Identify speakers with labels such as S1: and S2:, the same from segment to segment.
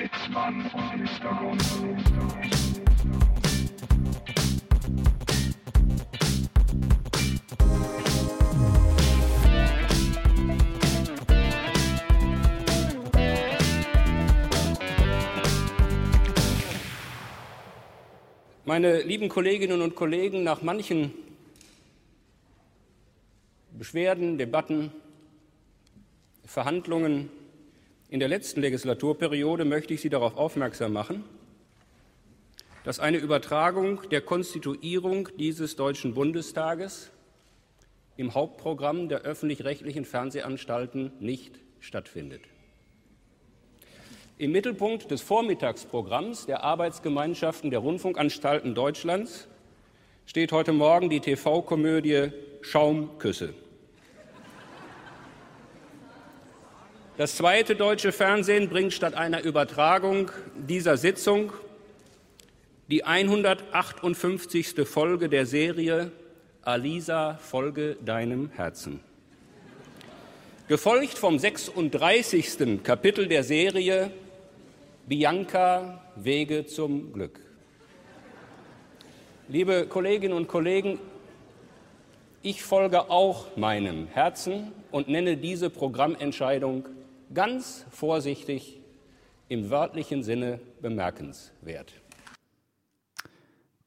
S1: Sitzmann und Mr. Gonzo.
S2: Meine lieben Kolleginnen und Kollegen, nach manchen Beschwerden, Debatten, Verhandlungen in der letzten Legislaturperiode möchte ich Sie darauf aufmerksam machen, dass eine Übertragung der Konstituierung dieses Deutschen Bundestages im Hauptprogramm der öffentlich-rechtlichen Fernsehanstalten nicht stattfindet. Im Mittelpunkt des Vormittagsprogramms der Arbeitsgemeinschaften der Rundfunkanstalten Deutschlands steht heute Morgen die TV-Komödie Schaumküsse. Das zweite deutsche Fernsehen bringt statt einer Übertragung dieser Sitzung die 158. Folge der Serie Alisa, folge deinem Herzen. Gefolgt vom 36. Kapitel der Serie Bianca Wege zum Glück. Liebe Kolleginnen und Kollegen, ich folge auch meinem Herzen und nenne diese Programmentscheidung ganz vorsichtig im wörtlichen Sinne bemerkenswert.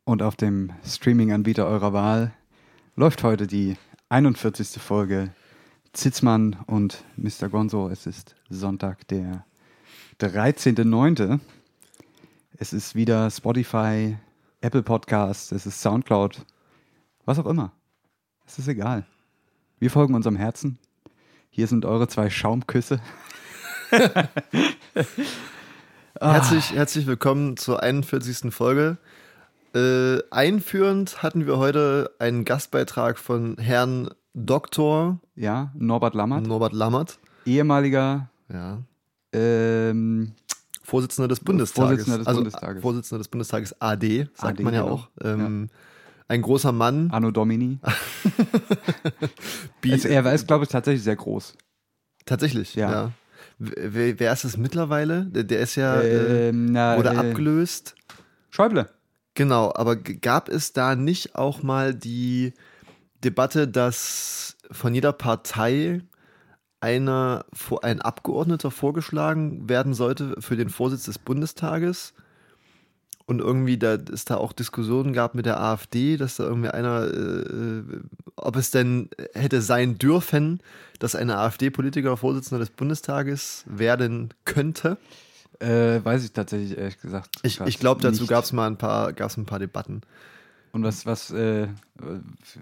S3: Und auf dem Streaming-Anbieter eurer Wahl läuft heute die 41. Folge Zitzmann und Mr. Gonzo. Es ist Sonntag, der 13.09. Es ist wieder Spotify, Apple Podcast, es ist Soundcloud, was auch immer. Es ist egal. Wir folgen unserem Herzen. Hier sind eure zwei Schaumküsse.
S4: Herzlich, herzlich willkommen zur 41. Folge. Äh, einführend hatten wir heute einen Gastbeitrag von Herrn Dr.
S3: Ja, Norbert Lammert,
S4: Norbert Lammert,
S3: ehemaliger
S4: ja,
S3: ähm,
S4: Vorsitzender des Bundestages.
S3: Vorsitzender des
S4: also,
S3: Bundestages.
S4: Vorsitzender des Bundestages AD, sagt
S3: AD,
S4: man ja
S3: genau.
S4: auch. Ähm, Ein großer Mann.
S3: Anno Domini. Also er ist, glaube ich, tatsächlich sehr groß.
S4: Tatsächlich, ja.
S3: Ja.
S4: Wer, wer ist es mittlerweile? Der, ist ja, äh,
S3: Ähm, na,
S4: wurde
S3: äh,
S4: abgelöst.
S3: Schäuble.
S4: Genau, aber gab es da nicht auch mal die Debatte, dass von jeder Partei einer, ein Abgeordneter vorgeschlagen werden sollte für den Vorsitz des Bundestages? Und irgendwie, da es da auch Diskussionen gab mit der AfD, dass da irgendwie einer, äh, ob es denn hätte sein dürfen, dass eine AfD-Politiker Vorsitzender des Bundestages werden könnte.
S3: Äh, weiß ich tatsächlich ehrlich gesagt.
S4: Ich, ich glaube, dazu gab es mal ein paar, gab's ein paar Debatten.
S3: Und was, was, äh,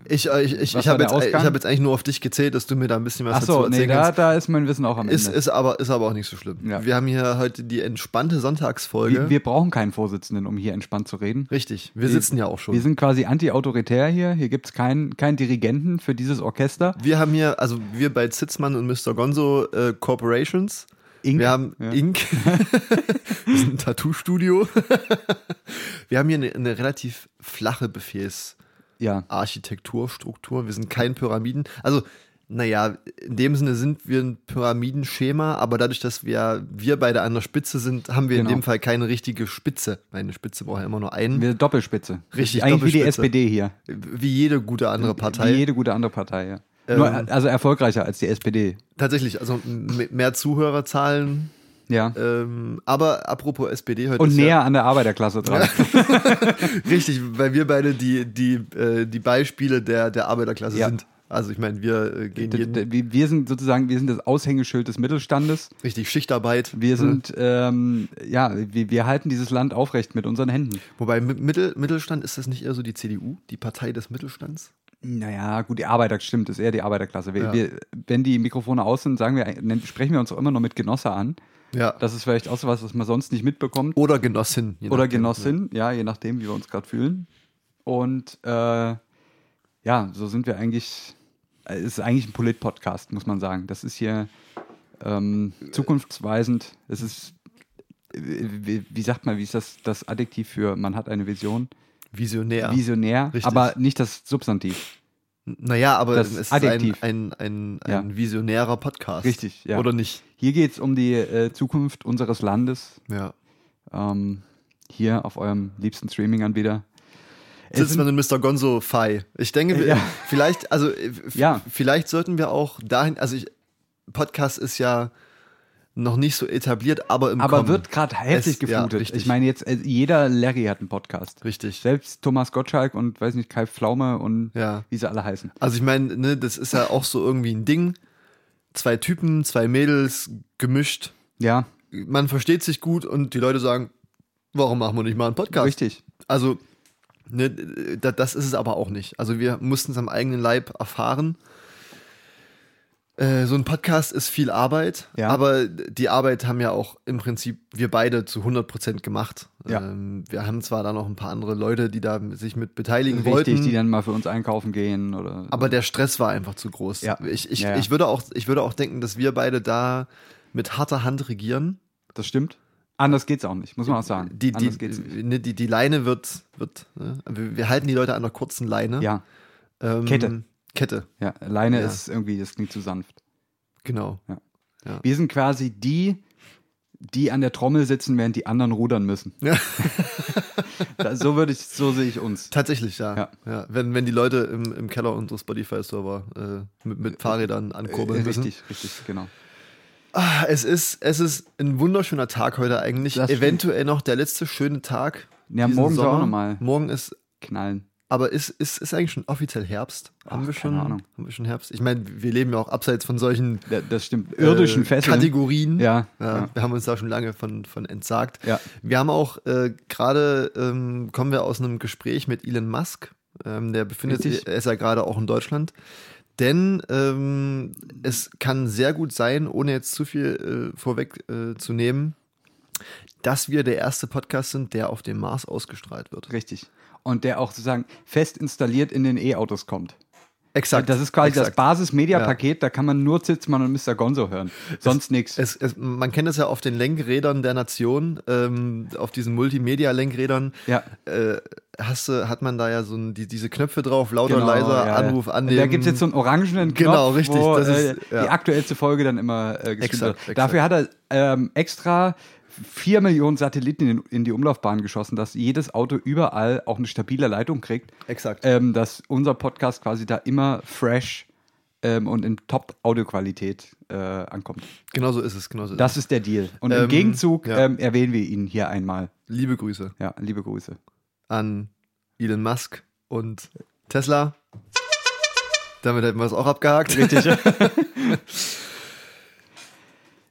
S4: Ich, äh, ich, ich, ich habe jetzt, ich hab jetzt eigentlich nur auf dich gezählt, dass du mir da ein bisschen was
S3: ach
S4: dazu
S3: so, nee,
S4: erzählen
S3: da,
S4: kannst.
S3: da ist mein Wissen auch am Ende.
S4: Ist, ist, aber, ist aber auch nicht so schlimm.
S3: Ja.
S4: Wir haben hier heute die entspannte Sonntagsfolge.
S3: wir, wir brauchen keinen Vorsitzenden, um hier entspannt zu reden.
S4: Richtig, wir sitzen ja auch schon.
S3: Wir sind quasi anti-autoritär hier. Hier gibt es keinen keinen Dirigenten für dieses Orchester.
S4: Wir haben hier, also wir bei Zitzmann und Mr. Gonzo äh, Corporations.
S3: Inc.
S4: Wir haben
S3: Ja.
S4: Inc. wir sind ein Tattoo-Studio. wir haben hier eine, eine relativ flache
S3: Ja,
S4: Befehlsarchitekturstruktur. Wir sind kein Pyramiden. Also, naja, in dem Sinne sind wir ein Pyramidenschema, aber dadurch, dass wir, wir beide an der Spitze sind, haben wir
S3: Genau.
S4: in dem Fall keine richtige Spitze. Weil eine Spitze braucht ja immer nur einen.
S3: wir Doppelspitze.
S4: Richtig,
S3: Eigentlich wie die
S4: Doppelspitze.
S3: SPD hier.
S4: Wie jede gute andere Partei.
S3: Wie jede gute andere Partei, ja.
S4: Ähm,
S3: Nur, also erfolgreicher als die SPD.
S4: Tatsächlich, also mehr Zuhörerzahlen.
S3: Ja.
S4: Ähm, aber apropos SPD heute.
S3: Und näher an der Arbeiterklasse dran.
S4: Ja, richtig, weil wir beide die, die, äh, die Beispiele der, der Arbeiterklasse
S3: Ja.
S4: sind. Also ich meine, wir äh, gehen jeden,
S3: Wir sind sozusagen, wir sind das Aushängeschild des Mittelstandes.
S4: richtig Schichtarbeit.
S3: Wir sind, ähm, ja, wir, wir halten dieses Land aufrecht mit unseren Händen.
S4: Wobei Mi- Mittel, Mittelstand ist das nicht eher so die CDU, die Partei des Mittelstands?
S3: Naja, gut, die Arbeiter, stimmt, ist eher die Arbeiterklasse. Wir,
S4: Ja.
S3: wir, wenn die Mikrofone aus sind, sagen wir, sprechen wir uns auch immer noch mit Genosse an.
S4: Ja.
S3: Das ist vielleicht auch so was, was man sonst nicht mitbekommt.
S4: Oder Genossin.
S3: Oder
S4: nachdem.
S3: Genossin, ja, je nachdem, wie wir uns gerade fühlen. Und äh, ja, so sind wir eigentlich, äh, es ist eigentlich ein Polit-Podcast, muss man sagen. Das ist hier ähm, zukunftsweisend. Es ist, äh, wie, wie sagt man, wie ist das, das Adjektiv für man hat eine Vision?
S4: Visionär.
S3: Visionär,
S4: Richtig.
S3: aber nicht das Substantiv.
S4: naja, aber
S3: Das
S4: es ist
S3: Adjektiv.
S4: ein, ein, ein,
S3: Ja.
S4: ein visionärer Podcast.
S3: Richtig, ja.
S4: Oder nicht?
S3: Hier geht es um die äh, Zukunft unseres Landes.
S4: Ja.
S3: ähm, hier auf eurem liebsten Streaming-Anbieter.
S4: Sitzt man in Mr. Gonzo Fi. Ich denke,
S3: Ja.
S4: vielleicht, also äh,
S3: Ja.
S4: vielleicht sollten wir auch dahin, also ich, Podcast ist ja noch nicht so etabliert, aber im
S3: aber
S4: Kommen.
S3: wird gerade heftig
S4: Es- ja,
S3: geflutet.
S4: richtig.
S3: ich meine, jetzt äh, jeder Larry hat einen Podcast.
S4: Richtig.
S3: Selbst Thomas Gottschalk und weiß nicht, Kai Pflaume und
S4: Ja.
S3: wie sie alle heißen.
S4: Also ich meine, ne, das ist ja auch so irgendwie ein Ding. Zwei Typen, zwei Mädels gemischt.
S3: Ja,
S4: Man versteht sich gut und die Leute sagen, warum machen wir nicht mal einen Podcast?
S3: richtig.
S4: Also, ne, da- das ist es aber auch nicht. Also wir mussten es am eigenen Leib erfahren. Äh, So ein Podcast ist viel Arbeit,
S3: Ja.
S4: aber die Arbeit haben ja auch im Prinzip wir beide zu 100% gemacht.
S3: Ja.
S4: Ähm, wir haben zwar da noch ein paar andere Leute, die da sich mit beteiligen
S3: Richtig,
S4: wollten,
S3: die dann mal für uns einkaufen gehen oder.
S4: aber der Stress war einfach zu groß.
S3: Ja.
S4: Ich, ich,
S3: Ja,
S4: ich, würde auch, ich würde auch denken, dass wir beide da mit harter Hand regieren.
S3: das stimmt. Anders geht's auch nicht, muss man auch sagen.
S4: Die, die,
S3: Anders geht's nicht.
S4: ne, die, die Leine wird, wird ne? wir, wir halten die Leute an einer kurzen Leine.
S3: Ja,
S4: Ähm,
S3: Kette.
S4: Kette,
S3: ja. Leine
S4: Ja.
S3: ist irgendwie, das klingt zu sanft.
S4: genau.
S3: Wir sind quasi die, die an der Trommel sitzen, während die anderen rudern müssen.
S4: Ja.
S3: So würde ich, so sehe ich uns.
S4: Tatsächlich, ja.
S3: Ja.
S4: ja. wenn, wenn die Leute im, im Keller unserer Spotify-Server äh, mit, mit Fahrrädern ankurbeln
S3: Äh,
S4: müssen.
S3: richtig, richtig, genau.
S4: Ah, es, ist, es ist ein wunderschöner Tag heute eigentlich.
S3: Das stimmt.
S4: Eventuell noch der letzte schöne Tag.
S3: Ja, morgen auch
S4: Sommer.
S3: noch mal
S4: Morgen ist,
S3: knallen.
S4: Aber ist, ist, ist eigentlich schon offiziell Herbst? haben,
S3: Ach,
S4: wir schon, haben wir schon Herbst? Ich meine, wir leben ja auch abseits von solchen
S3: Ja, das stimmt. Irdischen
S4: äh,
S3: Fesseln.
S4: Kategorien.
S3: Ja,
S4: Ja,
S3: ja.
S4: Wir haben uns da schon lange von, von entsagt.
S3: Ja.
S4: Wir haben auch äh, gerade, ähm, kommen wir aus einem Gespräch mit Elon Musk. Ähm, der befindet sich, er ist ja gerade auch in Deutschland. Denn ähm, es kann sehr gut sein, ohne jetzt zu viel äh, vorweg äh, zu nehmen, dass wir der erste Podcast sind, der auf dem Mars ausgestrahlt wird.
S3: Richtig. Und der auch sozusagen fest installiert in den E-Autos kommt.
S4: Exakt.
S3: Das ist quasi das
S4: exakt.
S3: Basis-Media-Paket, da kann man nur Zitzmann und Mr. Gonzo hören. Sonst nichts.
S4: Man kennt es ja auf den Lenkrädern der Nation, ähm, auf diesen Multimedia-Lenkrädern.
S3: Ja.
S4: Äh, hast hat man da ja so ein, die, diese Knöpfe drauf, lauter,
S3: Genau,
S4: leiser,
S3: ja,
S4: Anruf
S3: ja.
S4: annehmen.
S3: Da gibt es jetzt so einen orangenen Knopf,
S4: Genau, richtig,
S3: wo
S4: das ist-
S3: äh,
S4: ja.
S3: die aktuellste Folge dann immer äh,
S4: Exakt,
S3: wird.
S4: exakt.
S3: Dafür hat er ähm, extra vier Millionen Satelliten in, in die Umlaufbahn geschossen, dass jedes Auto überall auch eine stabile Leitung kriegt.
S4: Exakt.
S3: Ähm, dass unser Podcast quasi da immer fresh ähm, und in Top-Audioqualität äh, ankommt.
S4: Genau so ist es, genau so ist
S3: Das ist der Deal. Und im
S4: Ähm,
S3: Gegenzug
S4: ja.
S3: ähm, erwähnen wir ihn hier einmal.
S4: Liebe Grüße
S3: Ja, liebe Grüße.
S4: an Elon Musk und Tesla. Damit hätten wir es auch abgehakt.
S3: Richtig.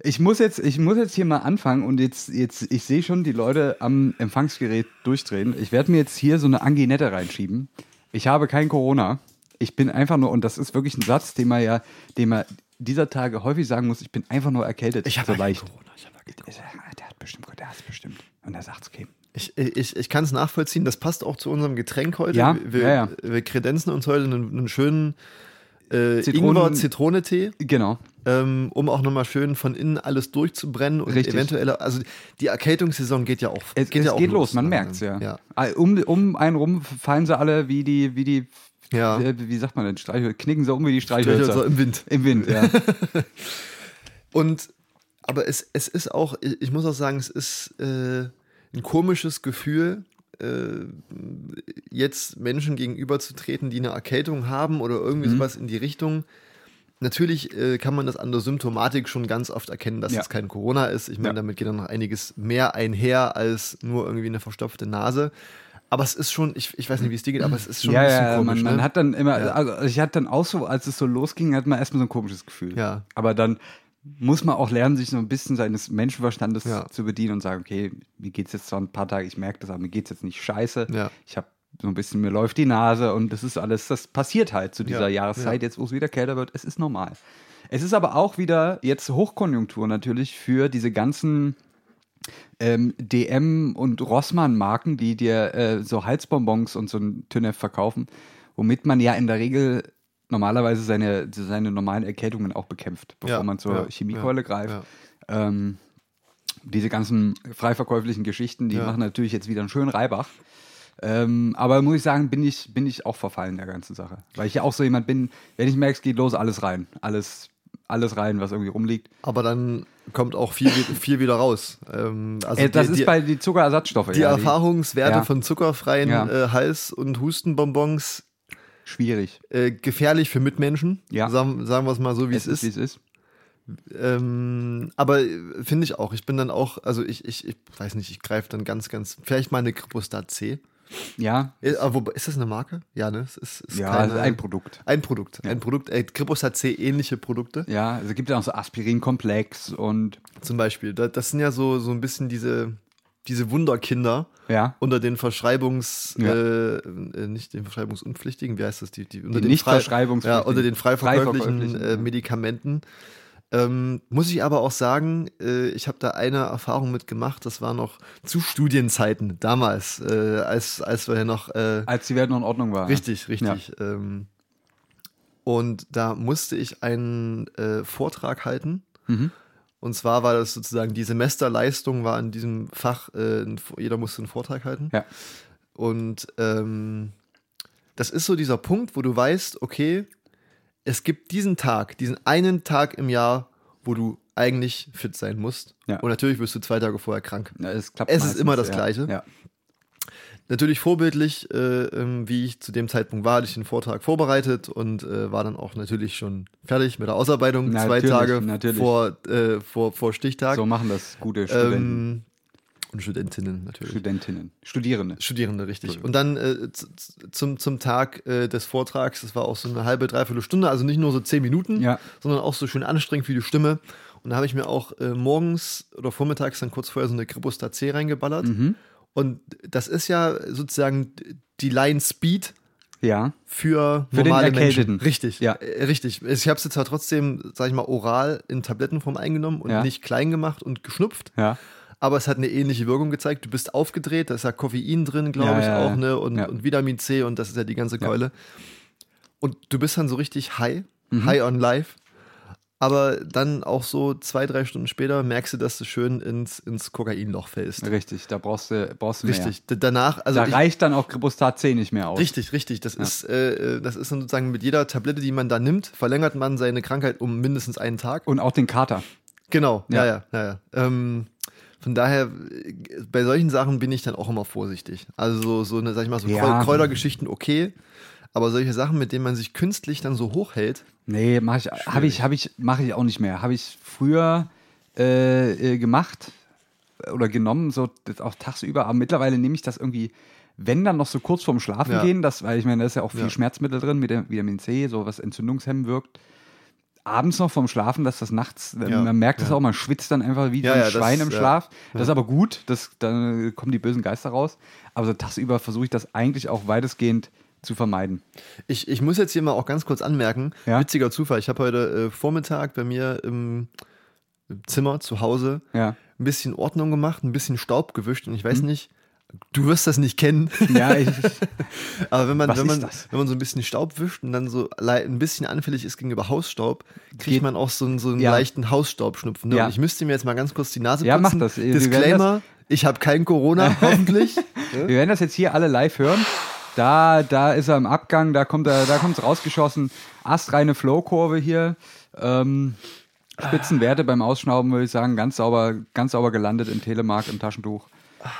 S3: Ich muss jetzt, ich muss jetzt hier mal anfangen und jetzt, jetzt, ich sehe schon die Leute am Empfangsgerät durchdrehen. Ich werde mir jetzt hier so eine Anginette reinschieben. Ich habe kein Corona. Ich bin einfach nur, und das ist wirklich ein Satz, den man ja, den man dieser Tage häufig sagen muss, ich bin einfach nur erkältet.
S4: Ich habe
S3: so leicht.
S4: Corona, ich habe Corona.
S3: Der hat bestimmt, der hat es bestimmt. Und er sagt es okay.
S4: Ich, ich, ich kann es nachvollziehen, das passt auch zu unserem Getränk heute.
S3: Ja,
S4: wir,
S3: ja, ja.
S4: wir kredenzen uns heute einen, einen schönen äh, Ingwer-Zitronetee.
S3: Genau.
S4: Ähm, um auch nochmal schön von innen alles durchzubrennen und
S3: Richtig.
S4: eventuell, also die Erkältungssaison geht ja auch
S3: Es
S4: geht,
S3: es
S4: ja auch
S3: geht los, man merkt es ja.
S4: ja.
S3: Ah, Um, um einen rum fallen sie alle wie die, wie die,
S4: Ja.
S3: wie, wie sagt man denn, Streichhölzer, knicken sie um wie die
S4: Streichhölzer im Wind.
S3: Im Wind, ja.
S4: Und aber es, es ist auch, ich ich muss auch sagen, es ist äh, ein komisches Gefühl, äh, jetzt Menschen gegenüberzutreten, die eine Erkältung haben oder irgendwie
S3: Mhm.
S4: sowas in die Richtung. Natürlich äh, kann man das an der Symptomatik schon ganz oft erkennen, dass
S3: Ja.
S4: es kein Corona ist. Ich meine,
S3: Ja.
S4: damit geht dann noch einiges mehr einher als nur irgendwie eine verstopfte Nase. Aber es ist schon, ich, ich weiß nicht, wie es dir geht, aber es ist schon
S3: ja,
S4: ein bisschen
S3: ja,
S4: komisch.
S3: man, man
S4: ne?
S3: hat dann immer,
S4: Ja.
S3: also ich hatte dann auch so, als es so losging, hat man erstmal so ein komisches Gefühl.
S4: Ja.
S3: Aber dann muss man auch lernen, sich so ein bisschen seines Menschenverstandes
S4: Ja.
S3: zu bedienen und sagen, okay, mir geht's jetzt zwar ein paar Tage, ich merke das, aber mir geht's jetzt nicht scheiße.
S4: Ja.
S3: Ich habe so ein bisschen, mir läuft die Nase und das ist alles, das passiert halt zu dieser
S4: Ja,
S3: Jahreszeit,
S4: ja.
S3: jetzt wo es wieder kälter wird, es ist normal. Es ist aber auch wieder jetzt Hochkonjunktur natürlich für diese ganzen ähm, DM und Rossmann-Marken, die dir äh, so Halsbonbons und so ein Tünnef verkaufen, womit man ja in der Regel normalerweise seine, seine normalen Erkältungen auch bekämpft, bevor
S4: Ja,
S3: man zur Chemiekeule greift. Ähm, diese ganzen frei verkäuflichen Geschichten, die machen natürlich jetzt wieder einen schönen Reibach. Ähm, aber muss ich sagen, bin ich, bin ich auch verfallen der ganzen Sache. Weil ich ja auch so jemand bin, wenn ich merke, es geht los, alles rein. Alles, alles rein, was irgendwie rumliegt.
S4: Aber dann kommt auch viel, viel wieder raus. Ähm, also
S3: Äh, das
S4: die,
S3: ist
S4: die,
S3: bei die Zuckerersatzstoffe.
S4: die
S3: ja,
S4: Erfahrungswerte
S3: Ja.
S4: von zuckerfreien
S3: Ja.
S4: äh, Hals- und Hustenbonbons
S3: schwierig.
S4: äh, gefährlich für Mitmenschen.
S3: Ja.
S4: Sagen, sagen wir es mal so, wie
S3: Es
S4: es,
S3: ist, wie es ist.
S4: Ähm, aber äh, finde ich auch. Ich bin dann auch, also ich, ich, ich weiß nicht, ich greife dann ganz, ganz, vielleicht mal eine Kripostat C.
S3: Ja,
S4: ist das eine Marke? Ja, ne? Es ist, ist
S3: ja,
S4: keine,
S3: ein Produkt.
S4: Ein Produkt. Ein Produkt. Äh, Kripostat C ähnliche Produkte.
S3: Ja, also es gibt ja auch so Aspirinkomplex und
S4: Zum Beispiel. Da, das sind ja so, so ein bisschen diese, diese Wunderkinder
S3: ja,
S4: unter den Verschreibungs,
S3: Ja.
S4: äh, äh, nicht den Verschreibungsunpflichtigen, wie heißt das? Die, die, unter
S3: Die
S4: den
S3: nicht
S4: frei-. Ja, unter den frei
S3: Frei
S4: verkäuflichen äh,
S3: ja.
S4: Medikamenten. Ähm, muss ich aber auch sagen, äh, ich habe da eine Erfahrung mit gemacht, das war noch zu Studienzeiten damals, äh, als, als wir ja noch äh,
S3: als die Welt noch in Ordnung war.
S4: Richtig, richtig. Ähm, und da musste ich einen äh, Vortrag halten.
S3: Mhm.
S4: Und zwar war das sozusagen die Semesterleistung war in diesem Fach, äh, jeder musste einen Vortrag halten.
S3: Ja.
S4: Und ähm, das ist so dieser Punkt, wo du weißt, okay, es gibt diesen Tag, diesen einen Tag im Jahr, wo du eigentlich fit sein musst.
S3: Ja.
S4: Und natürlich wirst du zwei Tage vorher krank.
S3: Ja, es
S4: Es ist immer das
S3: ja.
S4: Gleiche. Natürlich vorbildlich, äh, ähm, wie ich zu dem Zeitpunkt war, hatte ich den Vortrag vorbereitet und äh, war dann auch natürlich schon fertig mit der Ausarbeitung, zwei
S3: Natürlich,
S4: Tage
S3: natürlich.
S4: Vor, äh, vor, vor Stichtag.
S3: So machen das gute Studenten,
S4: ähm, und Studentinnen natürlich.
S3: Studentinnen, Studierende.
S4: Studierende, richtig. Und dann äh, zum, zum Tag äh, des Vortrags, das war auch so eine halbe, dreiviertel Stunde, also nicht nur so zehn Minuten,
S3: Ja.
S4: sondern auch so schön anstrengend für die Stimme. Und da habe ich mir auch äh, morgens oder vormittags dann kurz vorher so eine Kripostat C reingeballert.
S3: Mhm.
S4: Und das ist ja sozusagen die Line Speed
S3: Ja.
S4: für,
S3: Für
S4: normale. Menschen. Richtig,
S3: Ja.
S4: äh, richtig. Ich habe sie zwar trotzdem, sag ich mal, oral in Tablettenform eingenommen und
S3: Ja.
S4: nicht klein gemacht und geschnupft,
S3: Ja.
S4: Aber es hat eine ähnliche Wirkung gezeigt. Du bist aufgedreht, da ist ja Koffein drin, glaube
S3: Ja,
S4: ich
S3: ja,
S4: auch,
S3: ja.
S4: ne? Und,
S3: Ja.
S4: und Vitamin C und das ist ja die ganze
S3: Ja.
S4: Keule. Und du bist dann so richtig high,
S3: Mhm.
S4: high on life. Aber dann auch so zwei, drei Stunden später merkst du, dass du schön ins, ins Kokainloch fällst.
S3: Richtig, da brauchst du, brauchst du mehr.
S4: Richtig. Danach, also
S3: da
S4: ich,
S3: reicht dann auch Kripostat C nicht mehr aus.
S4: Richtig, richtig. Das ist, äh, äh, das ist dann sozusagen mit jeder Tablette, die man da nimmt, verlängert man seine Krankheit um mindestens einen Tag.
S3: Und auch den Kater.
S4: Genau, ja,
S3: Ja.
S4: ja, ja. ja. Ähm, von daher, äh, bei solchen Sachen bin ich dann auch immer vorsichtig. Also so, so eine, sag ich mal, so
S3: Ja.
S4: Kräu- Kräutergeschichten okay, aber solche Sachen, mit denen man sich künstlich dann so hochhält,
S3: Nee, mach ich, habe ich, habe ich, mache ich auch nicht mehr. Habe ich früher äh, äh, gemacht oder genommen, so auch tagsüber. Aber mittlerweile nehme ich das irgendwie, wenn dann noch so kurz vorm Schlafen
S4: Ja.
S3: gehen, das, weil ich meine, da ist ja auch viel
S4: Ja.
S3: Schmerzmittel drin, mit dem Vitamin C, so was entzündungshemmend wirkt. Abends noch vorm Schlafen, dass das nachts,
S4: Ja.
S3: man merkt
S4: Ja.
S3: auch, man schwitzt dann einfach wie
S4: Ja,
S3: ein
S4: ja, das-
S3: Schwein im. Schlaf. Das ist aber gut, das, dann kommen die bösen Geister raus. Aber so tagsüber versuche ich das eigentlich auch weitestgehend zu vermeiden.
S4: Ich, ich muss jetzt hier mal auch ganz kurz anmerken, witziger Zufall, ich habe heute äh, Vormittag bei mir im, im Zimmer zu Hause
S3: Ja.
S4: ein bisschen Ordnung gemacht, ein bisschen Staub gewischt und ich
S3: Mhm.
S4: weiß nicht, du wirst das nicht kennen,
S3: Ja, ich,
S4: aber wenn man, wenn, man, wenn man so ein bisschen Staub wischt und dann so ein bisschen anfällig ist gegenüber Hausstaub, kriegt
S3: Geht-
S4: man auch so einen, so einen
S3: Ja.
S4: leichten Hausstaubschnupfen. Ne?
S3: Ja.
S4: Und ich müsste mir jetzt mal ganz kurz die Nase
S3: Ja, mach
S4: putzen.
S3: das.
S4: Disclaimer, ich habe kein Corona, hoffentlich.
S3: Wir werden das jetzt hier alle live hören. Da, da ist er im Abgang, da kommt er, da es rausgeschossen. Astreine Flow-Kurve hier. Ähm, Spitzenwerte beim Ausschnauben, würde ich sagen, ganz sauber, ganz sauber gelandet im Telemark im Taschentuch.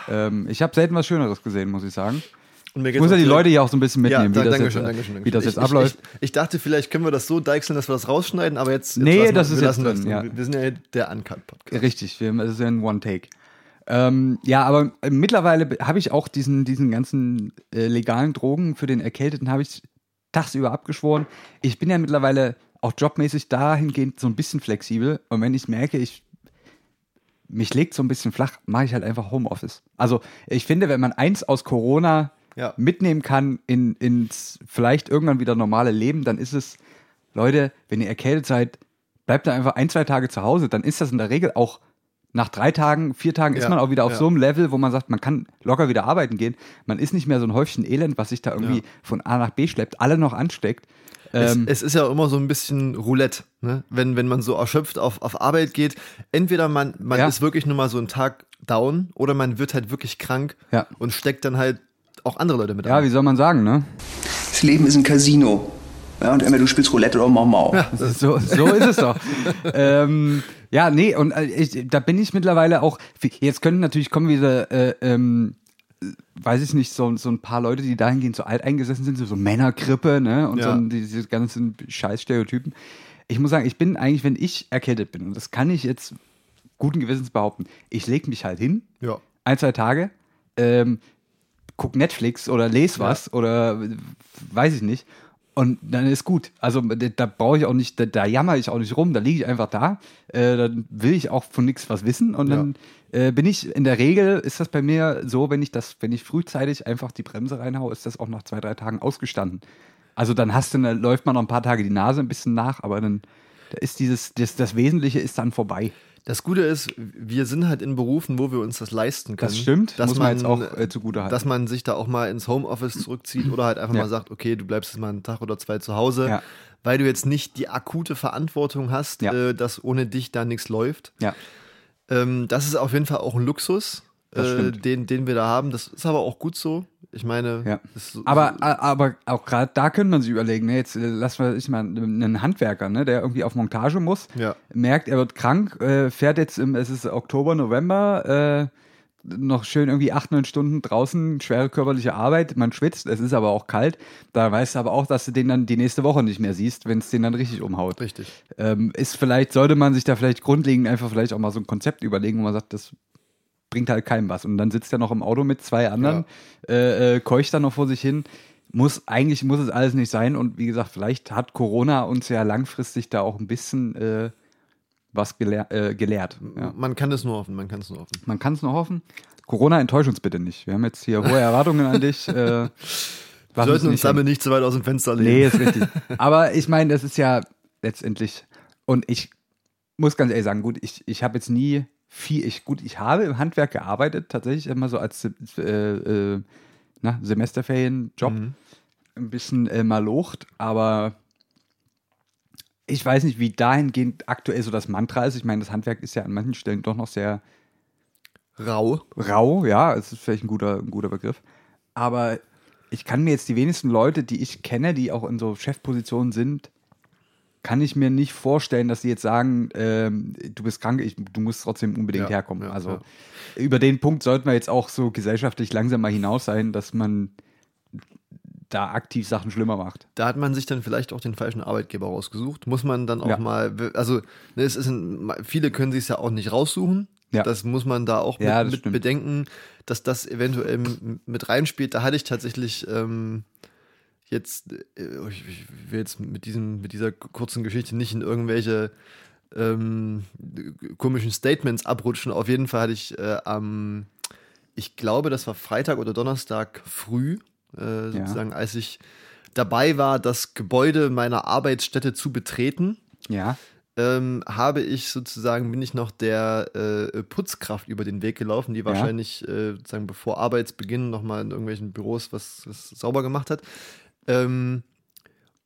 S3: Ähm, ich habe selten was Schöneres gesehen, muss ich sagen.
S4: Und mir
S3: Ich muss ja die Leute hier auch so ein bisschen
S4: ja,
S3: mitnehmen,
S4: da,
S3: wie das jetzt,
S4: schön,
S3: äh,
S4: danke schön, danke
S3: wie das
S4: schön.
S3: jetzt
S4: ich,
S3: abläuft.
S4: Ich, ich, dachte, vielleicht können wir das so deichseln, dass wir das rausschneiden, aber jetzt. jetzt
S3: Nee,
S4: lassen wir-
S3: das ist
S4: wir
S3: jetzt drin,
S4: das.
S3: ja.
S4: Wir sind ja der Uncut-Podcast.
S3: Richtig, wir, das ist ja ein One-Take. Ähm, ja, aber äh, mittlerweile be- habe ich auch diesen, diesen ganzen äh, legalen Drogen für den Erkälteten habe ich tagsüber abgeschworen. Ich bin ja mittlerweile auch jobmäßig dahingehend so ein bisschen flexibel. Und wenn ich merke, ich mich legt so ein bisschen flach, mache ich halt einfach Homeoffice. Also ich finde, wenn man eins aus Corona
S4: Ja.
S3: mitnehmen kann in, ins vielleicht irgendwann wieder normale Leben, dann ist es, Leute, wenn ihr erkältet seid, bleibt da einfach ein, zwei Tage zu Hause, dann ist das in der Regel auch nach drei Tagen, vier Tagen ist
S4: Ja,
S3: man auch wieder auf
S4: ja.
S3: so einem Level, wo man sagt, man kann locker wieder arbeiten gehen. Man ist nicht mehr so ein Häufchen Elend, was sich da irgendwie von A nach B schleppt, alle noch ansteckt.
S4: Es,
S3: Ähm,
S4: es ist ja immer so ein bisschen Roulette, ne? wenn, wenn man so erschöpft auf, auf Arbeit geht. Entweder man, man
S3: Ja.
S4: ist wirklich nur mal so einen Tag down oder man wird halt wirklich krank
S3: Ja.
S4: und steckt dann halt auch andere Leute mit
S3: ja,
S4: an.
S3: wie soll man sagen, ne?
S5: Das Leben ist ein Casino. Ja, und entweder du spielst Roulette oder Mau Mau. Ja.
S3: So, so ist es doch. ähm, ja, nee, und äh, ich, da bin ich mittlerweile auch. Jetzt können natürlich kommen wieder, äh, ähm, weiß ich nicht, so, so ein paar Leute, die dahingehend so alt eingesessen sind, so, so Männergrippe, ne? Und
S4: Ja.
S3: so diese ganzen Scheißstereotypen. Ich muss sagen, ich bin eigentlich, wenn ich erkältet bin, und das kann ich jetzt guten Gewissens behaupten, ich lege mich halt hin,
S4: Ja.
S3: ein, zwei Tage, ähm, guck Netflix oder lese was oder äh, weiß ich nicht. Und dann ist gut. Also da, brauche ich auch nicht, da, da jammer ich auch nicht rum, da liege ich einfach da. Äh, dann will ich auch von nichts was wissen. Und dann äh, bin ich, in der Regel ist das bei mir so, wenn ich das, wenn ich frühzeitig einfach die Bremse reinhaue, ist das auch nach zwei, drei Tagen ausgestanden. Also dann hast du, dann läuft man noch ein paar Tage die Nase ein bisschen nach, aber dann da ist dieses, das, das Wesentliche ist dann vorbei.
S4: Das Gute ist, wir sind halt in Berufen, wo wir uns das leisten können.
S3: Das stimmt,
S4: dass
S3: muss man jetzt auch, äh, zugutehalten.
S4: Dass man sich da auch mal ins Homeoffice zurückzieht oder halt einfach
S3: Ja.
S4: mal sagt, okay, du bleibst jetzt mal einen Tag oder zwei zu Hause,
S3: Ja.
S4: weil du jetzt nicht die akute Verantwortung hast,
S3: Ja.
S4: äh, dass ohne dich da nichts läuft.
S3: Ja.
S4: Ähm, das ist auf jeden Fall auch ein Luxus, äh, den, den wir da haben. Das ist aber auch gut so. Ich meine,
S3: Ja.
S4: so,
S3: Aber, a- aber auch gerade da könnte man sich überlegen, ne, jetzt äh, lassen wir ich mal einen Handwerker, ne, der irgendwie auf Montage muss,
S4: Ja.
S3: merkt, er wird krank, äh, fährt jetzt im, es ist Oktober, November, äh, noch schön irgendwie acht, neun Stunden draußen, schwere körperliche Arbeit, man schwitzt, es ist aber auch kalt. Da weißt du aber auch, dass du den dann die nächste Woche nicht mehr siehst, wenn es den dann richtig umhaut.
S4: richtig.
S3: Ähm, ist vielleicht, sollte man sich da vielleicht grundlegend einfach vielleicht auch mal so ein Konzept überlegen, wo man sagt, das bringt halt keinem was. Und dann sitzt er noch im Auto mit zwei anderen, äh, äh, keucht dann noch vor sich hin. Muss, eigentlich muss es alles nicht sein. Und wie gesagt, vielleicht hat Corona uns ja langfristig da auch ein bisschen äh, was gelehr äh, gelehrt. Ja.
S4: Man kann es nur hoffen, man kann es nur hoffen.
S3: Man kann es nur hoffen. Corona, enttäusch uns bitte nicht. Wir haben jetzt hier hohe Erwartungen an dich. Äh,
S4: Wir sollten uns damit nicht zu weit aus dem Fenster lehnen.
S3: Nee, ist richtig. Aber ich meine, das ist ja letztendlich, und ich muss ganz ehrlich sagen, gut, ich, ich habe jetzt nie viel, ich, gut, ich habe im Handwerk gearbeitet, tatsächlich immer so als äh, äh, na, Semesterferienjob, ein bisschen äh, malocht, aber ich weiß nicht, wie dahingehend aktuell so das Mantra ist. Ich meine, das Handwerk ist ja an manchen Stellen doch noch sehr
S4: Rau.
S3: rau, ja, es ist vielleicht ein guter, ein guter Begriff. Aber ich kann mir jetzt die wenigsten Leute, die ich kenne, die auch in so Chefpositionen sind, kann ich mir nicht vorstellen, dass sie jetzt sagen, ähm, du bist krank, ich, du musst trotzdem unbedingt
S4: Ja,
S3: herkommen.
S4: ja,
S3: also
S4: ja.
S3: über den Punkt sollten wir jetzt auch so gesellschaftlich langsam mal hinaus sein, dass man da aktiv Sachen schlimmer macht.
S4: Da hat man sich dann vielleicht auch den falschen Arbeitgeber rausgesucht. Muss man dann auch
S3: Ja.
S4: mal, also ne, es ist ein, viele können sich ja auch nicht raussuchen.
S3: Ja.
S4: Das muss man da auch
S3: Ja,
S4: mit,
S3: das
S4: mit bedenken, dass das eventuell mit reinspielt. Da hatte ich tatsächlich ähm, jetzt, äh, ich, will jetzt mit, diesem, mit dieser kurzen Geschichte nicht in irgendwelche ähm, komischen Statements abrutschen. Auf jeden Fall hatte ich äh, am, ich glaube, das war Freitag oder Donnerstag früh, äh, sozusagen, als ich dabei war, das Gebäude meiner Arbeitsstätte zu betreten,
S3: Ja.
S4: ähm, habe ich sozusagen, bin ich noch der äh, Putzkraft über den Weg gelaufen, die wahrscheinlich äh, sozusagen bevor Arbeitsbeginn nochmal in irgendwelchen Büros was, was sauber gemacht hat. Ähm,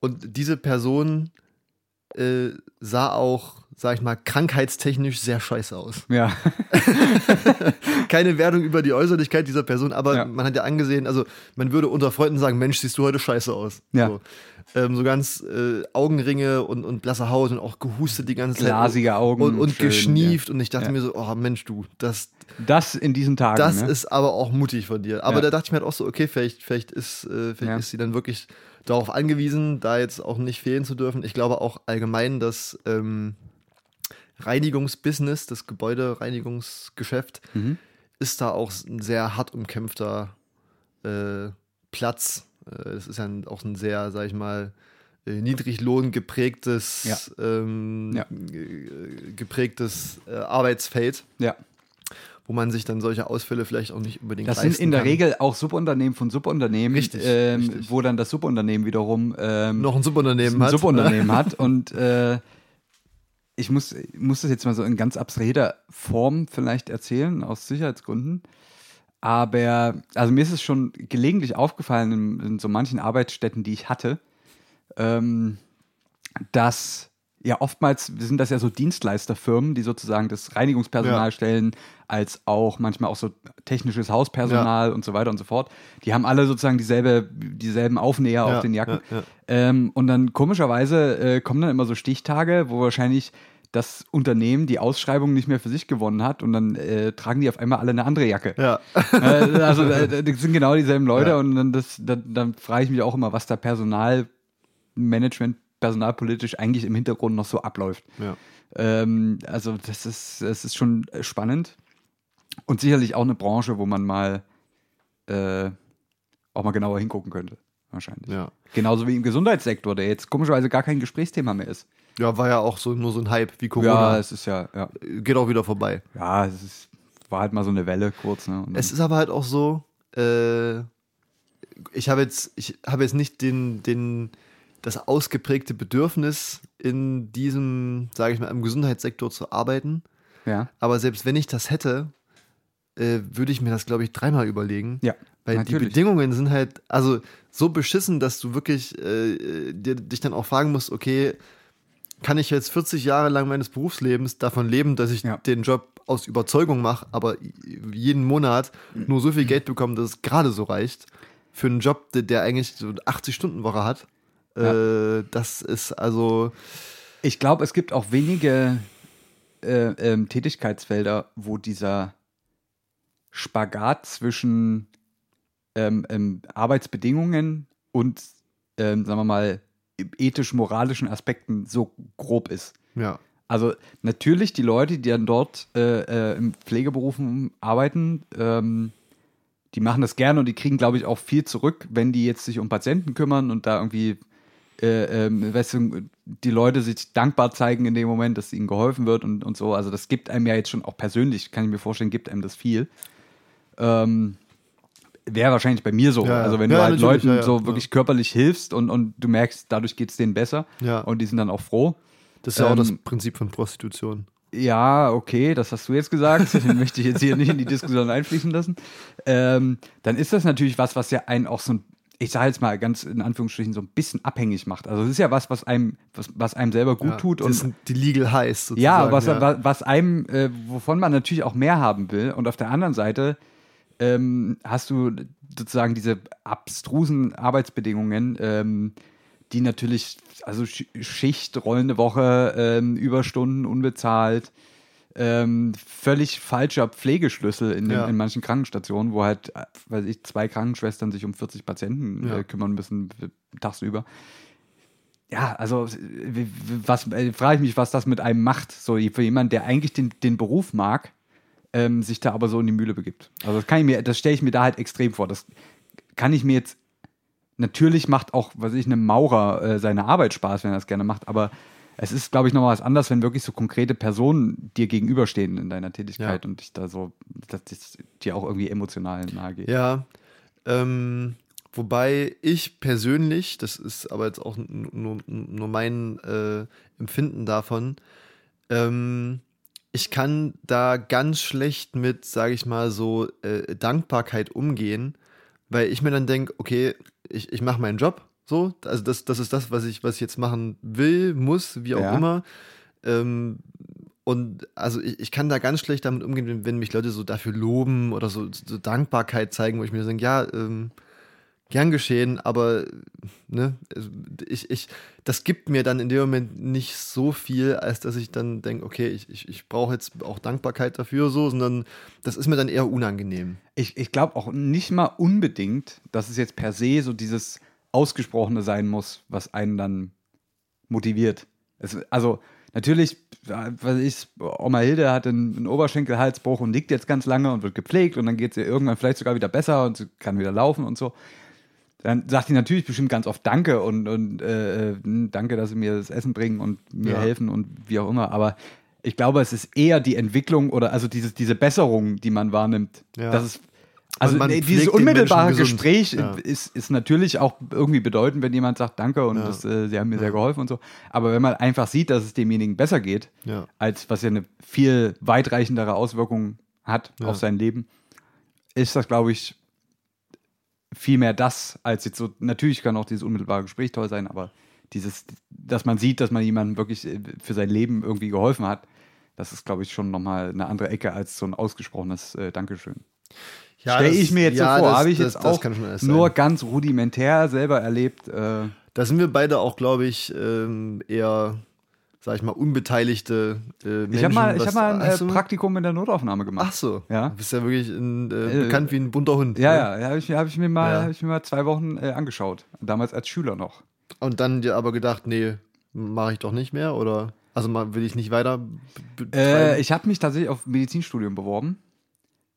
S4: und diese Person äh, sah auch, sag ich mal, krankheitstechnisch sehr scheiße aus.
S3: Ja.
S4: Keine Wertung über die Äußerlichkeit dieser Person, aber
S3: Ja.
S4: man hat ja angesehen, also man würde unter Freunden sagen, Mensch, siehst du heute scheiße aus.
S3: Ja.
S4: So, ähm, so ganz äh, Augenringe und, und blasse Haut und auch gehustet die ganze Zeit.
S3: Glasige Augen,
S4: Und, und
S3: schön,
S4: geschnieft. Und ich dachte
S3: Ja.
S4: mir so, oh Mensch, du, das,
S3: Das in diesen Tagen.
S4: das
S3: ne?
S4: ist aber auch mutig von dir. Aber
S3: Ja.
S4: da dachte ich mir halt auch so, okay, vielleicht, vielleicht, ist, äh, vielleicht
S3: Ja.
S4: ist sie dann wirklich darauf angewiesen, da jetzt auch nicht fehlen zu dürfen. Ich glaube auch allgemein, dass ähm, Reinigungsbusiness, das Gebäudereinigungsgeschäft,
S3: Mhm.
S4: ist da auch ein sehr hart umkämpfter äh, Platz. Äh, Es ist ja ein, auch ein sehr, sag ich mal, äh, Niedriglohn geprägtes,
S3: Ja.
S4: ähm,
S3: Ja.
S4: ge- geprägtes äh, Arbeitsfeld,
S3: ja.
S4: Wo man sich dann solche Ausfälle vielleicht auch nicht unbedingt
S3: Das sind in der
S4: kann.
S3: Regel auch Subunternehmen von Subunternehmen,
S4: Richtig,
S3: ähm,
S4: richtig.
S3: wo dann das Subunternehmen wiederum ähm,
S4: noch ein Subunternehmen
S3: ein
S4: hat.
S3: Subunternehmen hat. Und äh, ich muss, muss das jetzt mal so in ganz abstrahierter Form vielleicht erzählen, aus Sicherheitsgründen. Aber, also mir ist es schon gelegentlich aufgefallen in, in so manchen Arbeitsstätten, die ich hatte, ähm, dass ja, oftmals sind das ja so Dienstleisterfirmen, die sozusagen das Reinigungspersonal
S4: Ja.
S3: stellen, als auch manchmal auch so technisches Hauspersonal und so weiter und so fort. Die haben alle sozusagen dieselbe, dieselben Aufnäher
S4: Ja,
S3: auf den Jacken.
S4: ja, ja.
S3: Ähm, und dann komischerweise äh, kommen dann immer so Stichtage, wo wahrscheinlich das Unternehmen die Ausschreibung nicht mehr für sich gewonnen hat und dann äh, tragen die auf einmal alle eine andere Jacke.
S4: Ja.
S3: Äh, also äh, das sind genau dieselben Leute
S4: Ja.
S3: und dann, das, dann, dann frage ich mich auch immer, was da Personalmanagement, personalpolitisch eigentlich im Hintergrund noch so abläuft.
S4: Ja.
S3: Ähm, also das ist, das ist schon äh, spannend und sicherlich auch eine Branche, wo man mal äh, auch mal genauer hingucken könnte. Wahrscheinlich.
S4: Ja.
S3: Genauso wie im Gesundheitssektor, der jetzt komischerweise gar kein Gesprächsthema mehr ist.
S4: Ja, war ja auch so nur so ein Hype wie
S3: Ja,
S4: Corona.
S3: es ist ja, ja,
S4: Geht auch wieder vorbei.
S3: ja, es ist, war halt mal so eine Welle kurz. Ne?
S4: Es ist aber halt auch so, äh, ich habe jetzt, ich habe jetzt nicht den, den, das ausgeprägte Bedürfnis, in diesem, sage ich mal, im Gesundheitssektor zu arbeiten.
S3: ja,
S4: Aber selbst wenn ich das hätte, äh, würde ich mir das, glaube ich, dreimal überlegen.
S3: ja,
S4: Weil die
S3: natürlich.
S4: Bedingungen sind halt, also so beschissen, dass du wirklich äh, dir, dich dann auch fragen musst, okay, kann ich jetzt 40 Jahre lang meines Berufslebens davon leben, dass ich
S3: Ja.
S4: den Job aus Überzeugung mache, aber jeden Monat nur so viel Geld bekomme, dass es gerade so reicht für einen Job, der, eigentlich so 80-Stunden-Woche hat. Äh, das ist also,
S3: Ich glaube, es gibt auch wenige äh, ähm, Tätigkeitsfelder, wo dieser Spagat zwischen ähm, ähm, Arbeitsbedingungen und, ähm, sagen wir mal, ethisch-moralischen Aspekten so grob ist.
S4: ja,
S3: Also natürlich die Leute, die dann dort äh, äh, im Pflegeberufen arbeiten, ähm, die machen das gerne und die kriegen, glaube ich, auch viel zurück, wenn die jetzt sich um Patienten kümmern und da irgendwie, äh, ähm, weißt du, die Leute sich dankbar zeigen in dem Moment, dass ihnen geholfen wird und, und so. Also das gibt einem ja jetzt schon auch persönlich, kann ich mir vorstellen, gibt einem das viel. Ähm, Wäre wahrscheinlich bei mir so.
S4: Ja.
S3: Also wenn
S4: Ja,
S3: du halt Leuten so wirklich körperlich hilfst und, und du merkst, dadurch geht es denen besser und die sind dann auch froh.
S4: das ist ja auch
S3: Ähm,
S4: das Prinzip von Prostitution.
S3: Ja, okay, das hast du jetzt gesagt. Den möchte ich jetzt hier nicht in die Diskussion einfließen lassen. Ähm, dann ist das natürlich was, was ja einen auch so ein, ich sage jetzt mal ganz in Anführungsstrichen, so ein bisschen abhängig macht. Also es ist ja was, was einem, was, was einem selber gut
S4: Ja,
S3: tut.
S4: das
S3: Und
S4: sind die Legal Highs sozusagen.
S3: ja, was,
S4: ja.
S3: wa- was einem, äh, wovon man natürlich auch mehr haben will. Und auf der anderen Seite ähm, hast du sozusagen diese abstrusen Arbeitsbedingungen, ähm, die natürlich, also Sch- Schicht, rollende Woche, ähm, Überstunden unbezahlt, ähm, völlig falscher Pflegeschlüssel in, den,
S4: Ja.
S3: in manchen Krankenstationen, wo halt, äh, weiß ich, zwei Krankenschwestern sich um 40 Patienten
S4: Ja.
S3: äh, kümmern müssen äh, tagsüber ja, also was äh, frage ich mich, was das mit einem macht, so für jemanden, der eigentlich den, den Beruf mag, ähm, sich da aber so in die Mühle begibt. Also das kann ich mir, das stelle ich mir da halt extrem vor. Das kann ich mir jetzt natürlich macht auch, was weiß ich, einem Maurer äh, seine Arbeit Spaß, wenn er das gerne macht, aber es ist, glaube ich, noch mal was anderes, wenn wirklich so konkrete Personen dir gegenüberstehen in deiner Tätigkeit
S4: Ja.
S3: und dich da so, dass das dir auch irgendwie emotional nahe geht.
S4: Ja, ähm, wobei ich persönlich, das ist aber jetzt auch nur, nur mein äh, Empfinden davon, ähm, ich kann da ganz schlecht mit, sage ich mal, so äh, Dankbarkeit umgehen, weil ich mir dann denke, okay, ich, ich mache meinen Job so, also das, das ist das, was ich, was ich jetzt machen will, muss, wie auch
S3: Ja.
S4: immer. Ähm, und also ich, ich kann da ganz schlecht damit umgehen, wenn, wenn mich Leute so dafür loben oder so, so Dankbarkeit zeigen, wo ich mir denke, ja, ähm, gern geschehen, aber ne, also ich, ich, das gibt mir dann in dem Moment nicht so viel, als dass ich dann denke, okay, ich, ich, ich brauche jetzt auch Dankbarkeit dafür, so, sondern das ist mir dann eher unangenehm.
S3: Ich, ich glaube auch nicht mal unbedingt, dass es jetzt per se so dieses Ausgesprochene sein muss, was einen dann motiviert. Es, also natürlich, weiß ich, Oma Hilde hat einen, einen Oberschenkelhalsbruch und liegt jetzt ganz lange und wird gepflegt und dann geht es ihr irgendwann vielleicht sogar wieder besser und sie kann wieder laufen und so. Dann sagt sie natürlich bestimmt ganz oft Danke und, und äh, äh, danke, dass sie mir das Essen bringen und mir
S4: Ja.
S3: helfen und wie auch immer. Aber ich glaube, es ist eher die Entwicklung oder also dieses, diese Besserung, die man wahrnimmt.
S4: Ja.
S3: Das ist, also nee, dieses unmittelbare. Gespräch
S4: Ja.
S3: ist, ist natürlich auch irgendwie bedeutend, wenn jemand sagt Danke und
S4: Ja.
S3: das, äh, sie haben mir sehr geholfen und so. Aber wenn man einfach sieht, dass es demjenigen besser geht, als was ja eine viel weitreichendere Auswirkung hat auf sein Leben, ist das, glaube ich, viel mehr das, als jetzt so, natürlich kann auch dieses unmittelbare Gespräch toll sein, aber dieses, dass man sieht, dass man jemandem wirklich äh, für sein Leben irgendwie geholfen hat, das ist, glaube ich, schon nochmal eine andere Ecke als so ein ausgesprochenes äh, Dankeschön.
S4: Ja,
S3: Stelle
S4: das-
S3: ich mir jetzt
S4: ja,
S3: so vor, habe ich
S4: das-
S3: jetzt
S4: das
S3: auch nur ganz rudimentär selber erlebt. Äh,
S4: Da sind wir beide auch, glaube ich, ähm, eher, sag ich mal, unbeteiligte äh, Menschen.
S3: ich habe mal, ich hab mal ein
S4: Hast
S3: äh, Praktikum in der Notaufnahme gemacht.
S4: Ach so.
S3: Ja.
S4: Du bist ja wirklich ein, äh,
S3: Äh,
S4: bekannt wie ein bunter Hund.
S3: Ja,
S4: ne?
S3: ja, ja habe ich, hab ich, mir mal-
S4: Ja.
S3: hab ich mir mal zwei Wochen äh, angeschaut. Damals als Schüler noch.
S4: Und dann dir aber gedacht, nee, mache ich doch nicht mehr oder also mal will ich nicht weiter
S3: Äh, ich habe mich tatsächlich auf Medizinstudium beworben.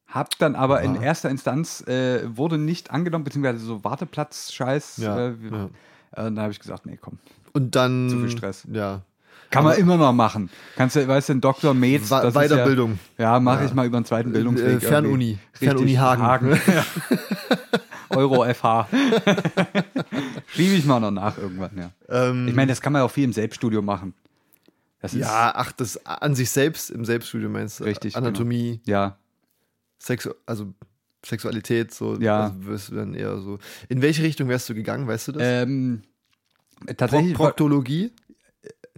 S3: Hab dann aber in
S4: Aha.
S3: erster Instanz äh, wurde nicht angenommen, beziehungsweise so Warteplatz-Scheiß.
S4: Ja, ja.
S3: dann habe ich gesagt, nee, komm.
S4: Und dann
S3: zu viel Stress.
S4: Ja.
S3: Kann man immer noch machen. Kannst du, weißt du, ein
S4: Wa-
S3: das
S4: Weiterbildung.
S3: Ja, ja mache
S4: Ja.
S3: ich mal über einen zweiten Bildungsweg.
S4: Äh, Fernuni. Fernuni Hagen.
S3: Ja. Euro FH. Schiebe ich mal noch nach irgendwann, ja.
S4: Ähm,
S3: Ich meine, das kann man auch viel im Selbststudium machen.
S4: Ja, ach, das an sich selbst im Selbststudium meinst du?
S3: Richtig, genau.
S4: Anatomie,
S3: ja,
S4: Sexu also Sexualität, so.
S3: Ja.
S4: Also dann eher so. In welche Richtung wärst du gegangen, weißt du das?
S3: ähm,
S4: Pro
S3: tatsächlich war-
S4: Proktologie?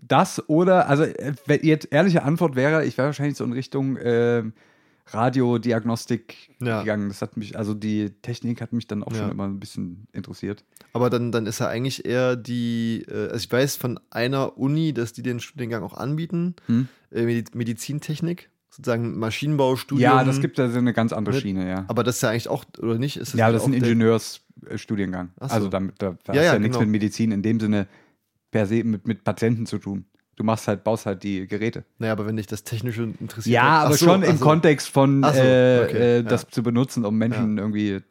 S3: Das oder, also äh, wenn jetzt ehrliche Antwort wäre, ich wäre wahrscheinlich so in Richtung ähm, Radiodiagnostik
S4: Ja.
S3: gegangen. Das hat mich, also die Technik hat mich dann auch
S4: Ja.
S3: schon immer ein bisschen interessiert.
S4: Aber dann, dann ist ja eigentlich eher die, äh, also ich weiß von einer Uni, dass die den Studiengang auch anbieten,
S3: Hm?
S4: äh, Medi- Medizintechnik, sozusagen Maschinenbaustudium.
S3: Ja, das gibt da so eine ganz andere Schiene, ja.
S4: Aber das ist ja eigentlich auch, oder nicht? Ist
S3: Ja,
S4: nicht
S3: das ist ein Ingenieursstudiengang.
S4: Ach so.
S3: Also damit, da, da
S4: Ja, ja,
S3: ja nichts
S4: genau.
S3: mit Medizin in dem Sinne per se mit, mit Patienten zu tun. Du machst halt, baust halt die Geräte.
S4: Naja, aber wenn dich das Technische interessiert.
S3: Ja, aber
S4: so,
S3: schon im
S4: so.
S3: Kontext von
S4: so,
S3: äh,
S4: okay,
S3: äh,
S4: ja.
S3: das zu benutzen, um Menschen irgendwie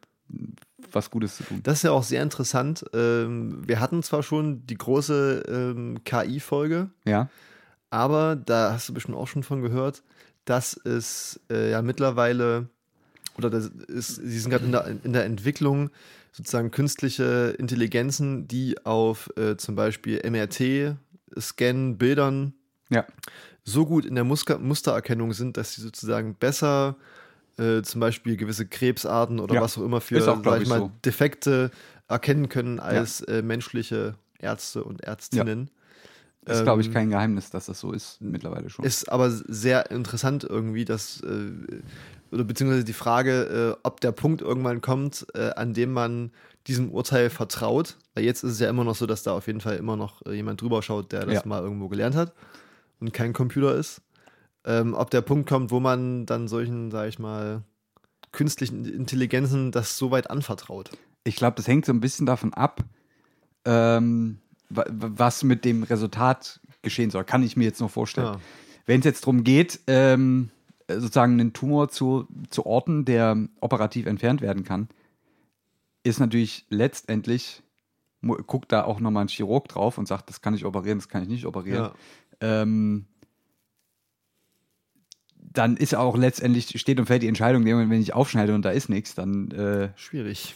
S3: was Gutes zu tun.
S4: Das ist ja auch sehr interessant. Ähm, wir hatten zwar schon die große ähm, KI-Folge,
S3: Ja.
S4: aber da hast du bestimmt auch schon von gehört, dass es äh, ja mittlerweile oder das ist, sie sind gerade in der, in der Entwicklung sozusagen künstliche Intelligenzen, die auf äh, zum Beispiel MRT-Scan, Bildern
S3: Ja.
S4: so gut in der Muska Mustererkennung sind, dass sie sozusagen besser äh, zum Beispiel gewisse Krebsarten oder
S3: Ja.
S4: was auch immer für
S3: auch,
S4: sag
S3: ich,
S4: mal,
S3: so.
S4: Defekte erkennen können als äh, menschliche Ärzte und Ärztinnen.
S3: Ist, glaube ich,
S4: Ähm,
S3: kein Geheimnis, dass das so ist mittlerweile schon.
S4: Ist aber sehr interessant irgendwie, dass, äh, oder beziehungsweise die Frage, äh, ob der Punkt irgendwann kommt, äh, an dem man diesem Urteil vertraut. Weil jetzt ist es ja immer noch so, dass da auf jeden Fall immer noch äh, jemand drüber schaut, der das
S3: Ja.
S4: mal irgendwo gelernt hat und kein Computer ist. Ähm, ob der Punkt kommt, wo man dann solchen, sag ich mal, künstlichen Intelligenzen das so weit anvertraut.
S3: Ich glaube, das hängt so ein bisschen davon ab, ähm, wa- wa- was mit dem Resultat geschehen soll. Kann ich mir jetzt noch vorstellen.
S4: Ja.
S3: Wenn es jetzt darum geht, ähm, sozusagen einen Tumor zu, zu orten, der operativ entfernt werden kann, ist natürlich letztendlich, guckt da auch nochmal ein Chirurg drauf und sagt, das kann ich operieren, das kann ich nicht operieren.
S4: Ja.
S3: ähm, dann ist auch letztendlich, steht und fällt die Entscheidung, wenn ich aufschneide und da ist nichts, dann äh,
S4: Schwierig.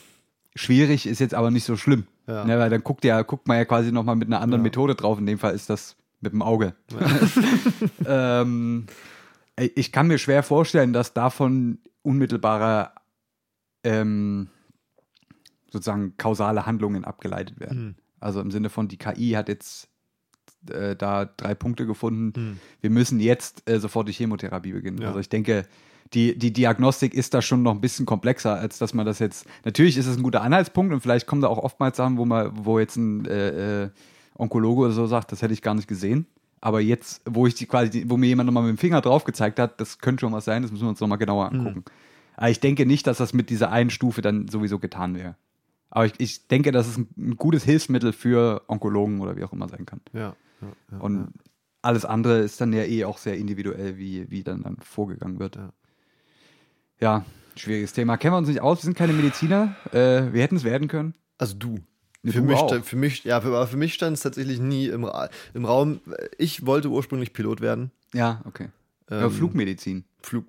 S3: schwierig, ist jetzt aber nicht so schlimm.
S4: Ja.
S3: Ne, weil dann guckt, ja, guckt man ja quasi nochmal mit einer anderen
S4: Ja.
S3: Methode drauf. In dem Fall ist das mit dem Auge. ähm, ich kann mir schwer vorstellen, dass davon unmittelbare ähm, sozusagen kausale Handlungen abgeleitet werden.
S4: Hm.
S3: Also im Sinne von, die KI hat jetzt äh, da drei Punkte gefunden.
S4: Hm.
S3: Wir müssen jetzt äh, sofort die Chemotherapie beginnen.
S4: Ja.
S3: Also ich denke, die, die Diagnostik ist da schon noch ein bisschen komplexer, als dass man das jetzt. Natürlich ist es ein guter Anhaltspunkt und vielleicht kommen da auch oftmals Sachen, wo man, wo jetzt ein äh, äh, Onkologe oder so sagt, das hätte ich gar nicht gesehen. Aber jetzt, wo ich die quasi, wo mir jemand nochmal mit dem Finger drauf gezeigt hat, das könnte schon was sein, das müssen wir uns nochmal genauer angucken. Aber ich denke nicht, dass das mit dieser einen Stufe dann sowieso getan wäre. Aber ich, ich denke, dass es ein, ein gutes Hilfsmittel für Onkologen oder wie auch immer sein kann.
S4: Ja. ja, ja
S3: Und
S4: ja.
S3: alles andere ist dann ja eh auch sehr individuell, wie, wie dann, dann vorgegangen wird.
S4: Ja.
S3: Ja. schwieriges Thema. Kennen wir uns nicht aus, wir sind keine Mediziner. Äh, wir hätten es werden können.
S4: Also du. Für,
S3: du
S4: mich,
S3: auch.
S4: sta- für mich, ja, für, aber für mich stand es tatsächlich nie im, im Raum. Ich wollte ursprünglich Pilot werden.
S3: Ja, okay.
S4: Ähm,
S3: Flugmedizin.
S4: Flug,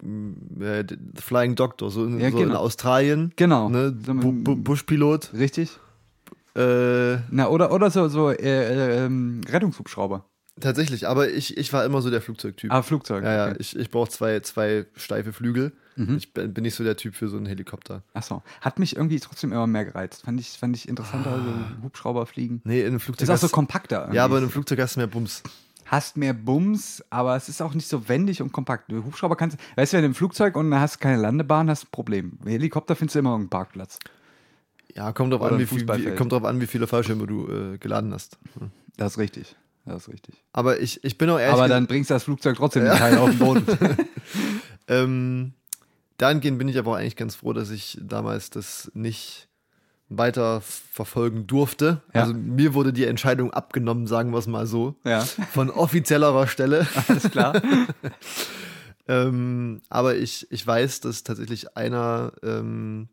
S4: äh, Flying Doctor, so in,
S3: Ja,
S4: so in
S3: genau.
S4: Australien.
S3: Genau.
S4: Ne? Bu Bu Buschpilot.
S3: Richtig?
S4: Äh,
S3: Na, oder, oder so, so äh, äh, ähm, Rettungshubschrauber.
S4: tatsächlich, aber ich, ich war immer so der Flugzeugtyp.
S3: Ah, Flugzeug.
S4: ja, ja,
S3: okay.
S4: ich, ich brauche zwei, zwei steife Flügel. Ich bin nicht so der Typ für so einen Helikopter.
S3: Achso. Hat mich irgendwie trotzdem immer mehr gereizt. Fand ich, fand ich interessanter,
S4: Ah.
S3: so Hubschrauber fliegen.
S4: Nee, in einem Flugzeug.
S3: ist auch so kompakter.
S4: ja,
S3: irgendwie.
S4: aber in einem Flugzeug hast du mehr Bums.
S3: hast mehr Bums, aber es ist auch nicht so wendig und kompakt. Du Hubschrauber kannst, weißt du, wenn du im Flugzeug und hast keine Landebahn, hast du ein Problem. Helikopter findest du immer irgendeinen Parkplatz.
S4: Ja, kommt drauf, an, wie viel, kommt drauf an, wie viele Fallschirme du äh, geladen hast.
S3: Das ist richtig. Das ist richtig.
S4: Aber ich, ich bin auch ehrlich
S3: aber dann bringst du das Flugzeug trotzdem nicht heil auf den Boden.
S4: Ähm, dahingehend bin ich aber auch eigentlich ganz froh, dass ich damals das nicht weiter verfolgen durfte.
S3: Ja.
S4: Also mir wurde die Entscheidung abgenommen, sagen wir es mal so,
S3: ja,
S4: von offizieller Stelle.
S3: alles klar.
S4: ähm, aber ich, ich weiß, dass tatsächlich einer ähm,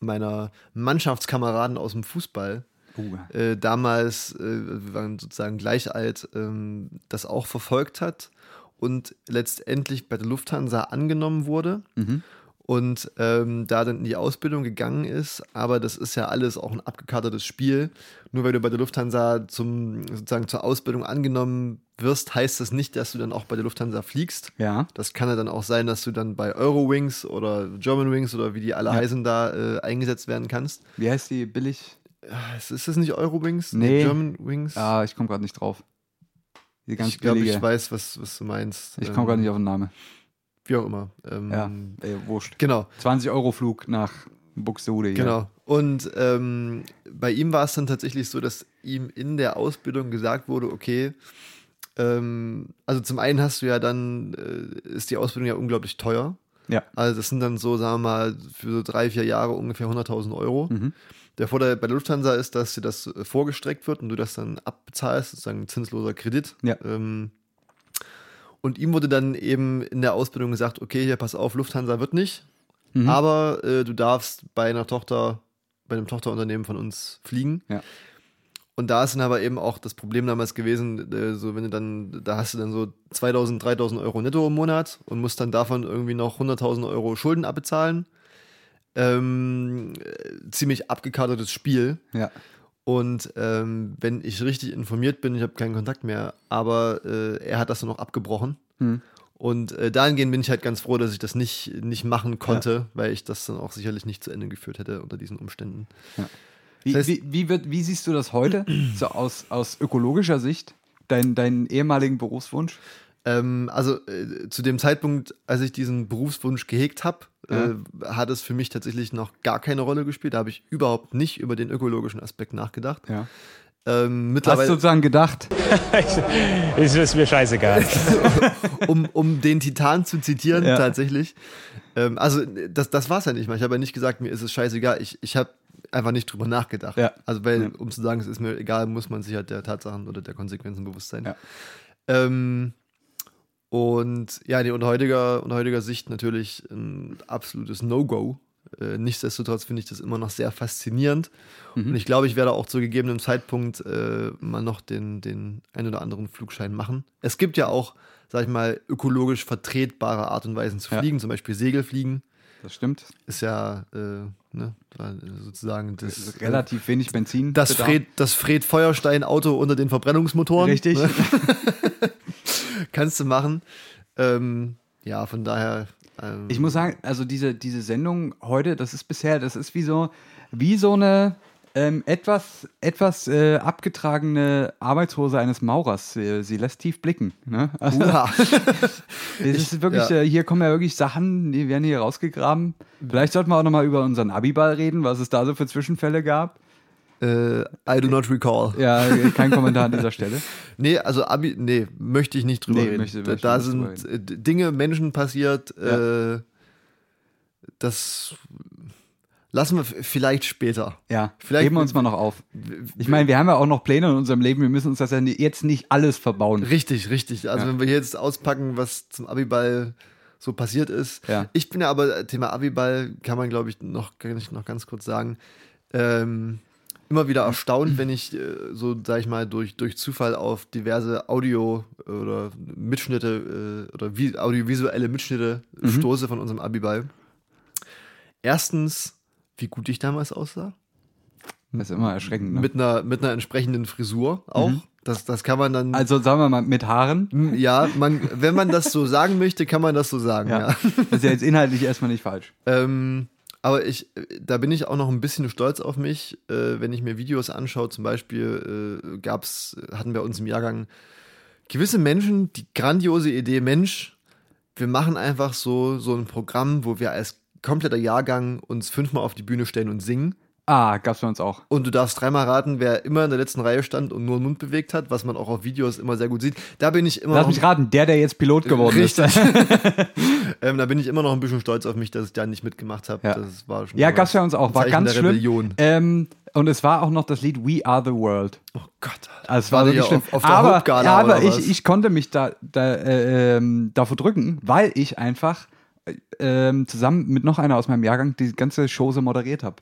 S4: meiner Mannschaftskameraden aus dem Fußball
S3: Uh,
S4: äh, damals, äh, wir waren sozusagen gleich alt, ähm, das auch verfolgt hat und letztendlich bei der Lufthansa angenommen wurde
S3: Mhm.
S4: und ähm, da dann in die Ausbildung gegangen ist. Aber das ist ja alles auch ein abgekartetes Spiel. Nur weil du bei der Lufthansa zum, sozusagen zur Ausbildung angenommen wirst, heißt das nicht, dass du dann auch bei der Lufthansa fliegst.
S3: ja.
S4: Das kann ja dann auch sein, dass du dann bei Eurowings oder Germanwings oder wie die alle
S3: Ja.
S4: heißen da äh, eingesetzt werden kannst.
S3: Wie heißt die billig?
S4: Ist, ist das nicht Eurowings?
S3: Nee.
S4: Germanwings?
S3: Ah, ich komme gerade nicht drauf. Die ganz
S4: ich glaube, ich weiß, was, was du meinst.
S3: Ich komme gerade nicht auf den Namen.
S4: Wie auch immer. Ähm,
S3: Ja, ey, wurscht.
S4: Genau,
S3: 20 Euro Flug nach Buxtehude.
S4: genau. Und ähm, bei ihm war es dann tatsächlich so, dass ihm in der Ausbildung gesagt wurde, okay, ähm, also zum einen hast du ja dann, äh, ist die Ausbildung ja unglaublich teuer.
S3: Ja.
S4: Also das sind dann so, sagen wir mal, für so drei, vier Jahre ungefähr 100.000 Euro.
S3: Mhm.
S4: Der Vorteil bei der Lufthansa ist, dass dir das äh, vorgestreckt wird und du das dann abbezahlst, sozusagen ein zinsloser Kredit.
S3: Ja.
S4: Ähm, und ihm wurde dann eben in der Ausbildung gesagt, okay, hier pass auf, Lufthansa wird nicht,
S3: Mhm.
S4: aber äh, du darfst bei einer Tochter, bei einem Tochterunternehmen von uns fliegen.
S3: Ja.
S4: Und da ist dann aber eben auch das Problem damals gewesen, äh, so wenn du dann, da hast du dann so 2000, 3000 Euro netto im Monat und musst dann davon irgendwie noch 100.000 Euro Schulden abbezahlen. Ähm, äh, ziemlich abgekartetes Spiel.
S3: Ja.
S4: Und ähm, wenn ich richtig informiert bin, ich habe keinen Kontakt mehr, aber äh, er hat das dann noch abgebrochen.
S3: Hm.
S4: Und äh, dahingehend bin ich halt ganz froh, dass ich das nicht, nicht machen konnte, weil ich das dann auch sicherlich nicht zu Ende geführt hätte unter diesen Umständen.
S3: Wie,
S4: Das heißt-
S3: wie, wie, wird, wie siehst du das heute, so aus, aus ökologischer Sicht, dein, deinen ehemaligen Berufswunsch?
S4: Ähm, also äh, zu dem Zeitpunkt, als ich diesen Berufswunsch gehegt habe, äh, hat es für mich tatsächlich noch gar keine Rolle gespielt. Da habe ich überhaupt nicht über den ökologischen Aspekt nachgedacht.
S3: Ja.
S4: Ähm,
S3: Hast
S4: mittlerweile,
S3: du sozusagen gedacht,
S6: Ist, ist mir scheißegal.
S4: um, um den Titan zu zitieren,
S3: Ja.
S4: tatsächlich. Ähm, also das, das war es ja nicht mal. Ich habe ja nicht gesagt, mir ist es scheißegal. Ich, ich habe einfach nicht drüber nachgedacht.
S3: Ja.
S4: Also weil,
S3: Ja.
S4: um zu sagen, es ist mir egal, muss man sich halt der Tatsachen oder der Konsequenzen bewusst sein.
S3: Ja.
S4: Ähm, und ja, nee, unter heutiger, unter heutiger Sicht natürlich ein absolutes No-Go. Äh, nichtsdestotrotz finde ich das immer noch sehr faszinierend.
S3: Mhm.
S4: Und ich glaube, ich werde auch zu gegebenem Zeitpunkt äh, mal noch den, den ein oder anderen Flugschein machen. Es gibt ja auch, sag ich mal, ökologisch vertretbare Art und Weisen zu
S3: Ja.
S4: fliegen, zum Beispiel Segelfliegen.
S3: das stimmt,
S4: Ist ja äh, ne, sozusagen
S3: das relativ wenig Benzin.
S4: das. Fred, das Fred Feuerstein Auto unter den Verbrennungsmotoren.
S3: Richtig.
S4: Ne? Kannst du machen. Ähm, ja, von daher. Ähm,
S3: Ich muss sagen, also diese, diese Sendung heute, das ist bisher, das ist wie so, wie so eine ähm, etwas, etwas äh, abgetragene Arbeitshose eines Maurers. Sie, sie lässt tief blicken. Ne? Also, ist wirklich,
S4: ja.
S3: äh, hier kommen ja wirklich Sachen, die werden hier rausgegraben. Vielleicht sollten wir auch nochmal über unseren Abiball reden, was es da so für Zwischenfälle gab.
S4: Äh, I do not recall.
S3: Ja, kein Kommentar an dieser Stelle.
S4: Nee, also Abi, nee, möchte ich nicht drüber
S3: Nee,
S4: reden.
S3: möchte-
S4: da
S3: möchte
S4: da sind äh, Dinge, Menschen passiert.
S3: Ja.
S4: Äh, das lassen wir vielleicht später.
S3: Ja,
S4: Vielleicht-
S3: heben wir uns mal noch auf. Ich meine, wir haben ja auch noch Pläne in unserem Leben. Wir müssen uns das ja jetzt nicht alles verbauen.
S4: Richtig, richtig. Also
S3: Ja.
S4: wenn wir jetzt auspacken, was zum Abiball so passiert ist.
S3: Ja.
S4: Ich bin ja aber, Thema Abiball kann man, glaube ich, noch, kann ich noch ganz kurz sagen, ähm, immer wieder erstaunt, wenn ich äh, so, sag ich mal, durch, durch Zufall auf diverse Audio- oder Mitschnitte äh, oder vi audiovisuelle Mitschnitte
S3: Mhm.
S4: stoße von unserem Abiball. Erstens, wie gut ich damals aussah.
S3: Das ist immer erschreckend. Ne?
S4: Mit, einer, mit einer entsprechenden Frisur auch. Das, das kann man dann.
S3: Also sagen wir mal mit Haaren.
S4: ja, man, wenn man das so sagen möchte, kann man das so sagen, ja.
S3: Ja. Das ist ja jetzt inhaltlich erstmal nicht falsch.
S4: Ähm, aber ich, da bin ich auch noch ein bisschen stolz auf mich, äh, wenn ich mir Videos anschaue. Zum Beispiel äh, gab's, hatten wir uns im Jahrgang gewisse Menschen die grandiose Idee, Mensch, wir machen einfach so, so ein Programm, wo wir als kompletter Jahrgang uns fünfmal auf die Bühne stellen und singen.
S3: Ah, gab's bei uns auch.
S4: Und du darfst dreimal raten, wer immer in der letzten Reihe stand und nur den Mund bewegt hat, was man auch auf Videos immer sehr gut sieht. Da bin ich immer
S3: Lass mich raten, der, der jetzt Pilot geworden
S4: Richtig.
S3: ist.
S4: ähm, da bin ich immer noch ein bisschen stolz auf mich, dass ich da nicht mitgemacht habe.
S3: Ja.
S4: Das war schon
S3: Ja, gab's bei uns auch. War
S4: Zeichen
S3: ganz
S4: der
S3: schlimm.
S4: Rebellion.
S3: Ähm, und es war auch noch das Lied We Are the World.
S4: Oh Gott.
S3: Also es
S4: War
S3: war wirklich schlimm.
S4: auf- auf der
S3: aber
S4: Hauptgala
S3: aber ich, ich konnte mich da, da äh, ähm, davor drücken, weil ich einfach äh, ähm, zusammen mit noch einer aus meinem Jahrgang die ganze Show so moderiert habe.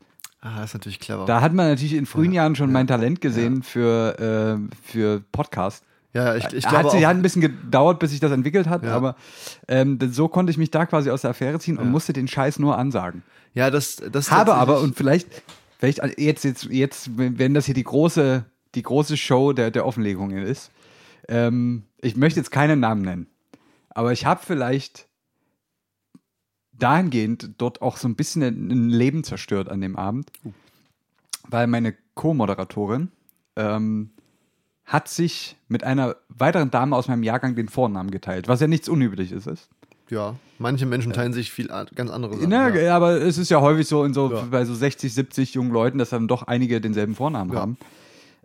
S4: Ah, das ist natürlich clever.
S3: Da hat man natürlich in frühen Jahren schon mein Talent gesehen für, äh, für Podcast.
S4: ja, ich, ich
S3: hat,
S4: glaube
S3: sie,
S4: auch,
S3: hat ein bisschen gedauert, bis sich das entwickelt hat,
S4: Ja.
S3: aber ähm, so konnte ich mich da quasi aus der Affäre ziehen und musste den Scheiß nur ansagen.
S4: ja, das, das
S3: Habe aber, und vielleicht, vielleicht jetzt, jetzt, jetzt, wenn das hier die große, die große Show der, der Offenlegungen ist, ähm, ich möchte jetzt keinen Namen nennen, aber ich habe vielleicht dahingehend dort auch so ein bisschen ein Leben zerstört an dem Abend, weil meine Co-Moderatorin ähm, hat sich mit einer weiteren Dame aus meinem Jahrgang den Vornamen geteilt, was ja nichts Unübliches ist.
S4: ja, manche Menschen teilen sich viel an- ganz andere Sachen.
S3: Na,
S4: ja.
S3: aber es ist ja häufig so, in so
S4: Ja.
S3: bei so 60, 70 jungen Leuten, dass dann doch einige denselben Vornamen
S4: Ja.
S3: haben.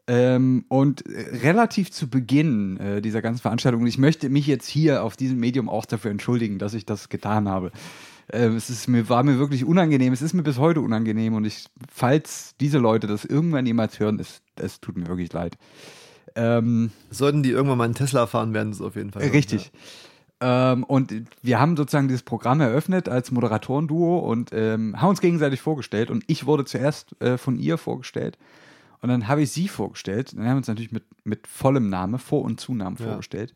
S3: Ähm, und äh, relativ zu Beginn äh, dieser ganzen Veranstaltung, und ich möchte mich jetzt hier auf diesem Medium auch dafür entschuldigen, dass ich das getan habe. Ähm, es ist mir, war mir wirklich unangenehm, es ist mir bis heute unangenehm und ich, falls diese Leute das irgendwann jemals hören, es, es tut mir wirklich leid. Ähm,
S4: Sollten die irgendwann mal einen Tesla fahren, werden es auf jeden Fall.
S3: Richtig. Ähm, und wir haben sozusagen dieses Programm eröffnet als Moderatorenduo und ähm, haben uns gegenseitig vorgestellt. Und ich wurde zuerst äh, von ihr vorgestellt. Und dann habe ich sie vorgestellt. Dann haben wir uns natürlich mit, mit vollem Name, Vor- und Zunamen vorgestellt.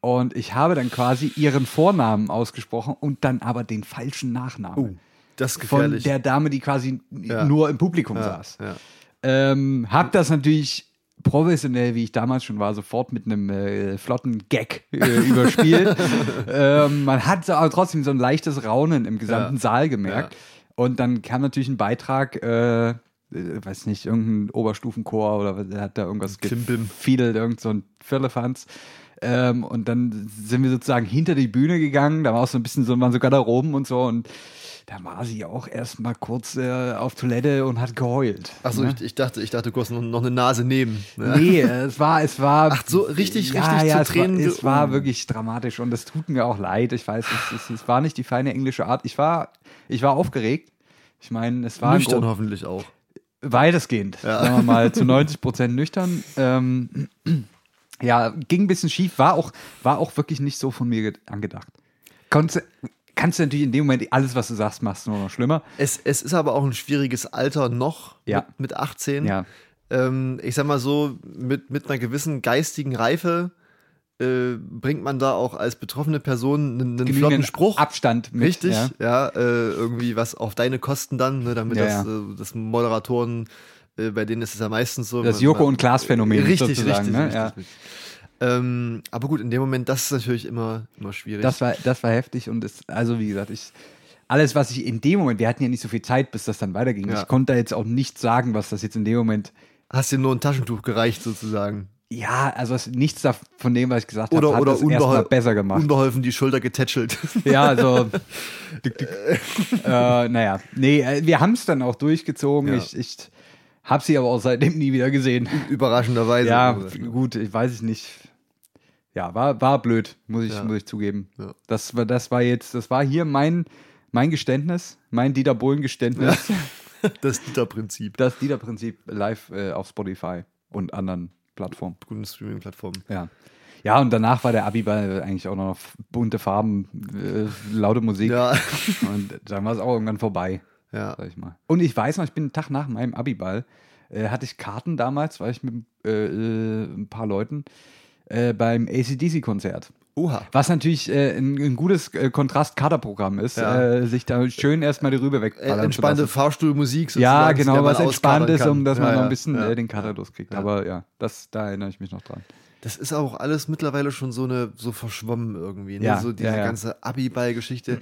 S3: Und ich habe dann quasi ihren Vornamen ausgesprochen und dann aber den falschen Nachnamen.
S4: Ja. Das ist
S3: von
S4: gefährlich.
S3: der Dame, die quasi
S4: Ja.
S3: nur im Publikum
S4: ja,
S3: saß.
S4: ja.
S3: Ähm, hab das natürlich professionell, wie ich damals schon war, sofort mit einem äh, flotten Gag äh, überspielt. ähm, man hat aber trotzdem so ein leichtes Raunen im gesamten. Saal gemerkt. Und dann kam natürlich ein Beitrag, äh, äh, weiß nicht, irgendein Oberstufenchor oder hat da irgendwas gefiedelt, irgend so ein Firlefanz. Ähm, und dann sind wir sozusagen hinter die Bühne gegangen, da war auch so ein bisschen so, waren so Garderoben und so und da war sie auch erst mal kurz äh, auf Toilette und hat geheult.
S4: Achso,
S3: ne?
S4: ich, ich dachte, ich dachte kurz noch, noch eine Nase nehmen. Ne?
S3: Nee, es war, es war.
S4: Ach so, richtig,
S3: ja,
S4: richtig
S3: ja,
S4: zu
S3: es
S4: Tränen
S3: War,
S4: ge-
S3: es war wirklich dramatisch und es tut mir auch leid. Ich weiß, es, es, es war nicht die feine englische Art. Ich war, ich war aufgeregt. Ich meine, es war
S4: Nüchtern hoffentlich auch.
S3: weitestgehend, sagen wir mal, zu 90 Prozent nüchtern. Ähm, ja, ging ein bisschen schief, war auch, war auch wirklich nicht so von mir ge- angedacht. Konntest, kannst du natürlich in dem Moment alles, was du sagst, machst nur noch schlimmer.
S4: Es, es ist aber auch ein schwieriges Alter noch
S3: Ja.
S4: mit, mit 18.
S3: Ja.
S4: Ähm, ich sag mal so, mit, mit einer gewissen geistigen Reife äh, bringt man da auch als betroffene Person einen, einen flotten Spruch.
S3: Abstand mit.
S4: Richtig,
S3: Ja.
S4: ja, äh, irgendwie was auf deine Kosten dann, ne, damit das. Äh, das Moderatoren, bei denen ist es ja meistens so.
S3: Das Joko- und Klaas-Phänomen
S4: Richtig,
S3: sozusagen,
S4: richtig,
S3: ne?
S4: richtig,
S3: Ja.
S4: richtig. Ähm, aber gut, in dem Moment, das ist natürlich immer, immer schwierig.
S3: Das war, das war heftig und es, also wie gesagt, ich, alles, was ich in dem Moment, wir hatten ja nicht so viel Zeit, bis das dann weiterging.
S4: Ja.
S3: Ich konnte da jetzt auch nicht sagen, was das jetzt in dem Moment,
S4: Hast dir nur ein Taschentuch gereicht, sozusagen.
S3: ja, also es, nichts von dem, was ich gesagt habe, hat
S4: oder
S3: das erstmal besser gemacht.
S4: unbeholfen die Schulter getätschelt.
S3: Ja, also. dick, dick. äh, naja, nee, äh, wir haben es dann auch durchgezogen.
S4: Ja.
S3: Ich, ich habe sie aber auch seitdem nie wieder gesehen.
S4: Überraschenderweise.
S3: ja, gut, ich weiß es nicht. Ja, war, war blöd, muss ich,
S4: Ja.
S3: muss ich zugeben.
S4: Ja.
S3: Das, war, das war jetzt, das war hier mein, mein Geständnis, mein Dieter Bohlen-Geständnis.
S4: Das Dieter-Prinzip.
S3: Das Dieter-Prinzip live äh, auf Spotify und anderen Plattformen.
S4: Guten Streaming-Plattformen.
S3: Ja. Ja, und danach war der Abiball eigentlich auch noch bunte Farben, äh, laute Musik.
S4: Ja.
S3: Und dann war es auch irgendwann vorbei,
S4: Ja.
S3: sag ich mal. Und ich weiß noch, ich bin einen Tag nach meinem Abiball, äh, hatte ich Karten damals, war ich mit äh, äh, ein paar Leuten äh, beim ACDC-Konzert.
S4: Oha.
S3: Was natürlich äh, ein, ein gutes äh, Kontrast-Kaderprogramm ist,
S4: Ja.
S3: äh, sich da schön erstmal die Rübe
S4: Äh,
S3: wegballern
S4: entspannte. Fahrstuhlmusik
S3: Ja,
S4: sozusagen, die
S3: genau, was entspannt ist, um dass man
S4: Ja,
S3: noch
S4: ja,
S3: ein bisschen
S4: ja.
S3: äh, den Kater loskriegt. Aber ja, das, da erinnere ich mich noch dran.
S4: Das ist auch alles mittlerweile schon so eine so verschwommen irgendwie. Ne?
S3: Ja,
S4: so diese
S3: ja, ja.
S4: ganze Abi-Ball-Geschichte.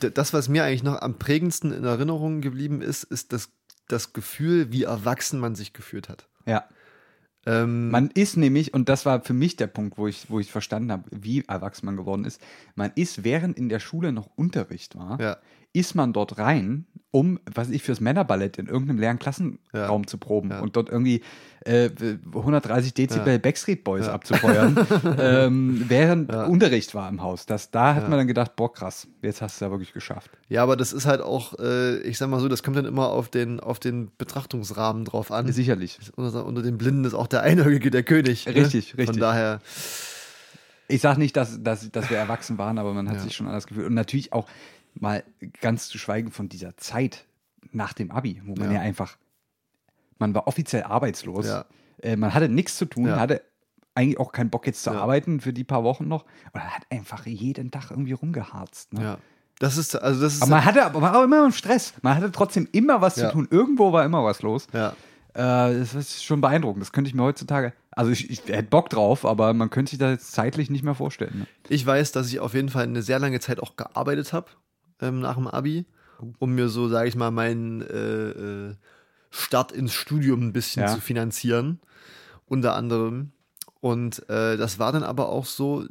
S4: Das, was mir eigentlich noch am prägendsten in Erinnerung geblieben ist, ist das, das Gefühl, wie erwachsen man sich gefühlt hat.
S3: Ja.
S4: Ähm,
S3: Man ist nämlich, und das war für mich der Punkt, wo ich, wo ich verstanden habe, wie erwachsen man geworden ist, man ist, während in der Schule noch Unterricht war, ist man dort rein, um, was ich, fürs Männerballett in irgendeinem leeren Klassenraum
S4: Ja.
S3: zu proben
S4: Ja.
S3: und dort irgendwie äh, 130 Dezibel
S4: Ja.
S3: Backstreet Boys abzufeuern, ähm, während. Unterricht war im Haus. Das, da hat man dann gedacht, boah, krass, jetzt hast du es ja wirklich geschafft.
S4: ja, aber das ist halt auch, äh, ich sag mal so, das kommt dann immer auf den, auf den Betrachtungsrahmen drauf an.
S3: Sicherlich.
S4: Unter, unter den Blinden ist auch der Einäugige der König. ne?
S3: Richtig,
S4: Von
S3: richtig.
S4: daher,
S3: Ich sage nicht, dass, dass, dass wir erwachsen waren, aber man hat sich schon anders gefühlt. Und natürlich auch mal ganz zu schweigen von dieser Zeit nach dem Abi, wo man ja,
S4: Ja.
S3: einfach, man war offiziell arbeitslos.
S4: Ja.
S3: Äh, man hatte nichts zu tun,
S4: Ja.
S3: hatte eigentlich auch keinen Bock jetzt zu arbeiten für die paar Wochen noch. Und hat einfach jeden Tag irgendwie rumgeharzt. Ne?
S4: ja. Das ist, also das ist,
S3: Aber man hatte aber war auch immer im Stress. Man hatte trotzdem immer was zu tun. Irgendwo war immer was los.
S4: ja.
S3: Äh, das ist schon beeindruckend. Das könnte ich mir heutzutage, also ich, ich hätte Bock drauf, aber man könnte sich das jetzt zeitlich nicht mehr vorstellen. Ne?
S4: Ich weiß, dass ich auf jeden Fall eine sehr lange Zeit auch gearbeitet habe ähm, nach dem Abi, um mir so, sage ich mal, meinen äh, äh, Start ins Studium ein bisschen
S3: Ja.
S4: zu finanzieren, unter anderem. Und äh, das war dann aber auch so,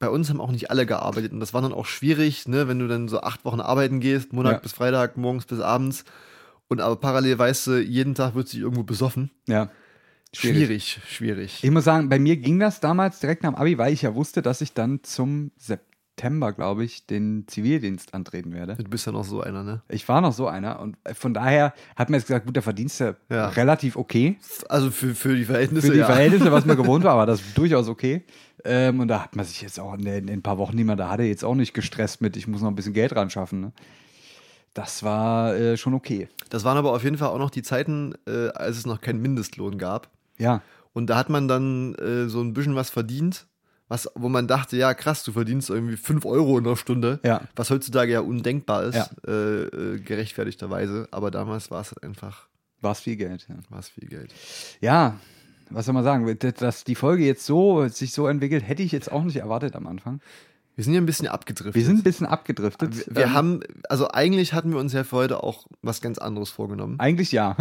S4: bei uns haben auch nicht alle gearbeitet und das war dann auch schwierig, ne, wenn du dann so acht Wochen arbeiten gehst, Montag
S3: Ja.
S4: bis Freitag, morgens bis abends und aber parallel weißt du, jeden Tag wird sich irgendwo besoffen.
S3: Ja.
S4: Schwierig, schwierig.
S3: Ich muss sagen, bei mir ging das damals direkt nach dem Abi, weil ich ja wusste, dass ich dann zum September, glaube ich, den Zivildienst antreten werde.
S4: Du bist ja noch so einer, ne?
S3: Ich war noch so einer und von daher hat mir jetzt gesagt, gut, der Verdienst ja
S4: Ja.
S3: relativ okay.
S4: Also für, für die Verhältnisse.
S3: Für die
S4: ja.
S3: Verhältnisse, was man gewohnt war, war das durchaus okay. Ähm, und da hat man sich jetzt auch in, den- in ein paar Wochen, die man da hatte, jetzt auch nicht gestresst mit, ich muss noch ein bisschen Geld ran schaffen. Ne? Das war äh, schon okay.
S4: Das waren aber auf jeden Fall auch noch die Zeiten, äh, als es noch keinen Mindestlohn gab.
S3: Ja,
S4: Und da hat man dann äh, so ein bisschen was verdient, was, wo man dachte, ja krass, du verdienst irgendwie 5 Euro in der Stunde,
S3: Ja.
S4: was heutzutage ja undenkbar ist,
S3: Ja.
S4: äh, äh, gerechtfertigterweise. Aber damals war es halt einfach,
S3: war es viel Geld. Ja.
S4: war es viel Geld.
S3: ja, was soll man sagen, dass die Folge jetzt so sich so entwickelt, hätte ich jetzt auch nicht erwartet am Anfang.
S4: Wir sind ja ein bisschen abgedriftet.
S3: Wir sind ein bisschen abgedriftet.
S4: wir, wir
S3: Ähm,
S4: haben, also eigentlich hatten wir uns ja für heute auch was ganz anderes vorgenommen.
S3: Eigentlich ja.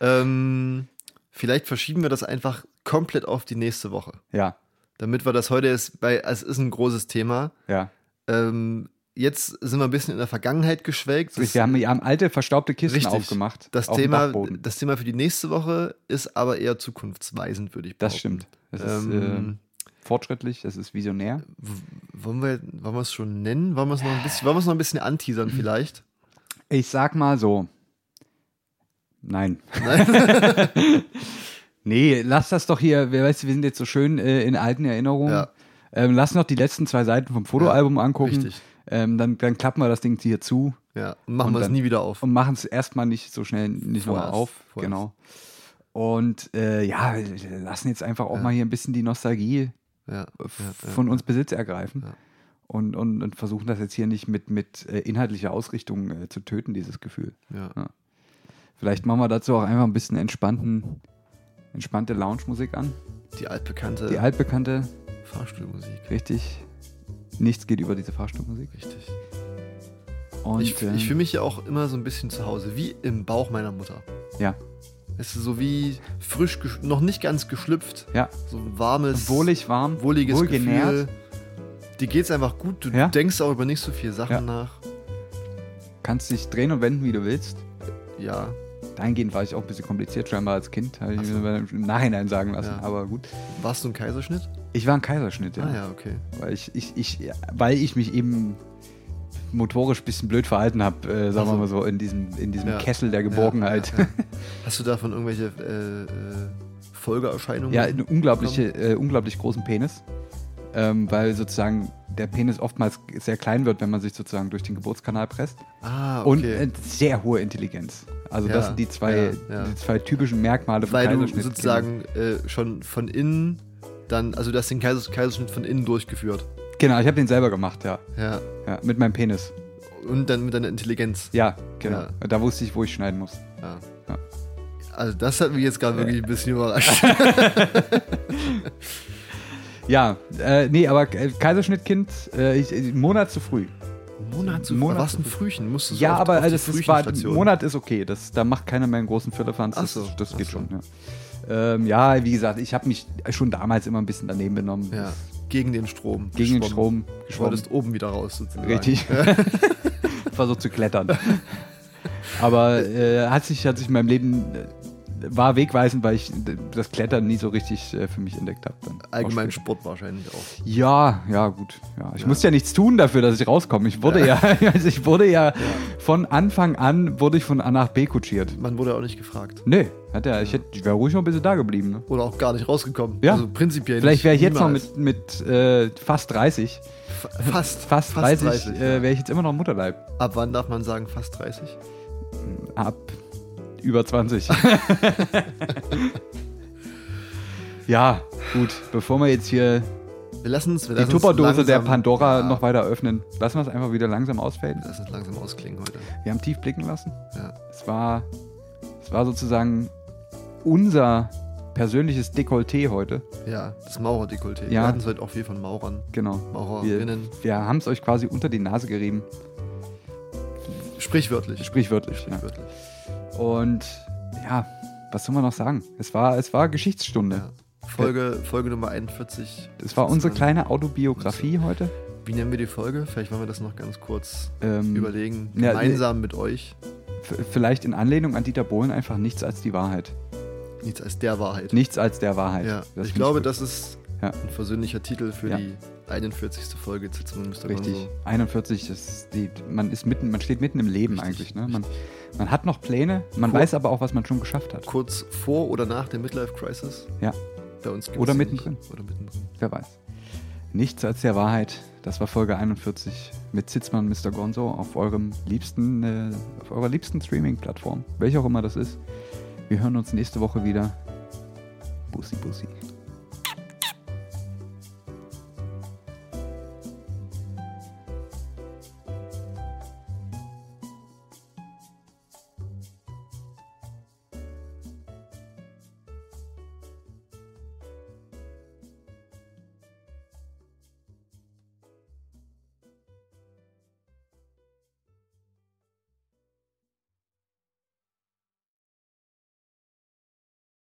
S4: Ähm, vielleicht verschieben wir das einfach komplett auf die nächste Woche.
S3: ja,
S4: Damit wir das heute ist, weil es ist ein großes Thema.
S3: ja.
S4: Ähm, jetzt sind wir ein bisschen in der Vergangenheit geschwelgt. Das,
S3: wir, haben, wir haben alte, verstaubte Kisten
S4: Richtig.
S3: aufgemacht.
S4: das,
S3: auf
S4: Thema, das Thema für die nächste Woche ist aber eher zukunftsweisend, würde ich behaupten.
S3: Das stimmt. Das ist
S4: Ähm,
S3: äh, fortschrittlich, das ist visionär.
S4: wollen wir, wollen wir es schon nennen? Wollen wir es noch ein bisschen, wollen wir es noch ein bisschen anteasern vielleicht?
S3: Ich sag mal so. Nein. nee, lass das doch hier, wir, weißt, du, wir sind jetzt so schön äh, in alten Erinnerungen.
S4: Ja.
S3: Ähm, lass noch die letzten zwei Seiten vom Fotoalbum angucken.
S4: richtig.
S3: Ähm, dann, dann klappen wir das Ding hier zu
S4: Ja, und machen wir es nie wieder auf.
S3: und machen es erstmal nicht so schnell nicht nochmal auf.
S4: vorerst.
S3: Genau. Und äh, ja, wir lassen jetzt einfach auch mal hier ein bisschen die Nostalgie
S4: Ja, ja, ja.
S3: von uns Besitz ergreifen.
S4: Ja.
S3: Und, und, und versuchen das jetzt hier nicht mit, mit äh, inhaltlicher Ausrichtung äh, zu töten, dieses Gefühl.
S4: Ja.
S3: Vielleicht machen wir dazu auch einfach ein bisschen entspannten, entspannte Lounge-Musik an.
S4: Die altbekannte
S3: Die altbekannte,
S4: Fahrstuhlmusik.
S3: richtig. Nichts geht über diese Fahrstuhlmusik.
S4: Richtig.
S3: Und,
S4: Ich,
S3: äh,
S4: ich fühle mich ja auch immer so ein bisschen zu Hause, wie im Bauch meiner Mutter.
S3: ja,
S4: Es ist so wie frisch, noch nicht ganz geschlüpft.
S3: ja.
S4: So ein warmes,
S3: Wohlig warm,
S4: wohliges
S3: wohlgenährt.
S4: Gefühl. Dir geht's einfach gut. Du
S3: Ja.
S4: denkst auch über nicht so viele Sachen
S3: Ja.
S4: nach.
S3: Kannst dich drehen und wenden, wie du willst.
S4: Ja.
S3: Dahingehend war ich auch ein bisschen kompliziert scheinbar als Kind, habe ich
S4: so.
S3: mir im Nachhinein sagen lassen.
S4: Ja.
S3: Aber gut.
S4: Warst du ein Kaiserschnitt?
S3: Ich war ein Kaiserschnitt, ja.
S4: Ah ja, okay.
S3: Weil ich, ich, ich, weil ich mich eben motorisch ein bisschen blöd verhalten habe, äh, sagen wir mal so, in diesem, in diesem
S4: Ja.
S3: Kessel der Geborgenheit.
S4: Ja. Hast du davon irgendwelche äh, äh, Folgeerscheinungen?
S3: Ja, einen unglaubliche, äh, unglaublich großen Penis. Ähm, weil sozusagen der Penis oftmals sehr klein wird, wenn man sich sozusagen durch den Geburtskanal presst.
S4: Ah,
S3: Und
S4: okay.
S3: äh, sehr hohe Intelligenz. Also
S4: Ja,
S3: das sind die zwei,
S4: ja, ja.
S3: die zwei typischen Merkmale von
S4: Weil du
S3: Kaiserschnitt.
S4: sozusagen äh, schon von innen dann, also du hast den Kaisers Kaiserschnitt von innen durchgeführt.
S3: Genau, ich habe den selber gemacht, ja.
S4: Ja.
S3: Mit meinem Penis.
S4: Und dann mit deiner Intelligenz.
S3: Ja, genau. Da wusste ich, wo ich schneiden muss.
S4: Ja.
S3: Ja.
S4: Also das hat mich jetzt gerade wirklich ein bisschen überrascht.
S3: Ja, äh, nee, aber äh, Kaiserschnittkind, äh, ich, äh, einen Monat zu früh.
S4: Monat zu
S3: Monat
S4: Was ein
S3: früh.
S4: Frühchen? Musstest du
S3: Ja,
S4: auf-
S3: aber äh,
S4: die
S3: das ist, war? Monat ist okay. Das, da macht keiner mehr einen großen Firlefanz. Das,
S4: so,
S3: das geht
S4: so.
S3: schon, ja. Ähm, ja, wie gesagt, ich habe mich schon damals immer ein bisschen daneben benommen.
S4: Ja, gegen den Strom.
S3: Gegen den. Strom
S4: Du wolltest oben wieder raus sozusagen.
S3: Richtig. Versucht zu klettern. Aber äh, hat, sich, hat sich in meinem Leben, äh, war wegweisend, weil ich das Klettern nie so richtig äh, für mich entdeckt habe.
S4: Allgemein. Sport wahrscheinlich auch.
S3: Ja, ja, gut. Ja. Ich musste ja nichts tun dafür, dass ich rauskomme. Ich wurde ja, also ich wurde ja, von Anfang an wurde ich von A nach B kutschiert.
S4: Man wurde auch nicht gefragt.
S3: Nee, hat er, ich, hätte, ich wäre ruhig noch ein bisschen da geblieben. Ne?
S4: Oder auch gar nicht rausgekommen.
S3: Ja.
S4: Also prinzipiell
S3: Vielleicht wäre ich jetzt noch mit, mit äh, fast 30,
S4: Fa- Fast.
S3: fast 30,
S4: ja.
S3: äh, wäre ich jetzt immer noch im Mutterleib.
S4: Ab wann darf man sagen fast 30?
S3: Ab über 20. ja, gut, bevor wir jetzt hier
S4: Wir lassen uns, wir
S3: die
S4: lassen uns
S3: Tupperdose der Pandora
S4: ja,
S3: noch weiter öffnen, lassen wir es einfach wieder langsam ausfaden.
S4: Lass uns langsam ausklingen heute.
S3: Wir haben tief blicken lassen.
S4: Ja.
S3: Es war, es war sozusagen unser persönliches Dekolleté heute.
S4: Ja, das Maurerdekolleté.
S3: Ja.
S4: Wir hatten es heute auch viel von Maurern.
S3: Genau. Wir,
S4: Maurerinnen.
S3: wir haben es euch quasi unter die Nase gerieben.
S4: Sprichwörtlich.
S3: Sprichwörtlich. Ja. Und ja, was soll man noch sagen? Es war, es war Geschichtsstunde.
S4: Ja. Folge, Folge Nummer 41.
S3: Es war unsere kleine Autobiografie heute.
S4: Wie nennen wir die Folge? Vielleicht wollen wir das noch ganz kurz
S3: Ähm,
S4: überlegen.
S3: ja,
S4: Gemeinsam mit euch.
S3: Vielleicht in Anlehnung an Dieter Bohlen einfach nichts als die Wahrheit.
S4: Nichts als der Wahrheit.
S3: Nichts als der Wahrheit.
S4: Ja, ich glaube, das ist
S3: Ja.
S4: ein versöhnlicher Titel für
S3: Ja.
S4: die 41. Folge Zitzmann und Mr.
S3: Richtig.
S4: Gonzo.
S3: 41, das ist die, man ist mitten, man steht mitten im Leben
S4: Richtig,
S3: eigentlich. Ne? Man, man hat noch Pläne, man
S4: Kur-
S3: weiß aber auch, was man schon geschafft hat.
S4: Kurz vor oder nach der Midlife Crisis.
S3: Ja,
S4: Bei uns
S3: Oder mittendrin.
S4: Oder mittendrin.
S3: wer weiß. Nichts als der Wahrheit. Das war Folge 41 mit Zitzmann und Mr. Gonzo auf eurem liebsten, äh, auf eurer liebsten Streaming-Plattform. Welche auch immer das ist. Wir hören uns nächste Woche wieder. Bussi, bussi.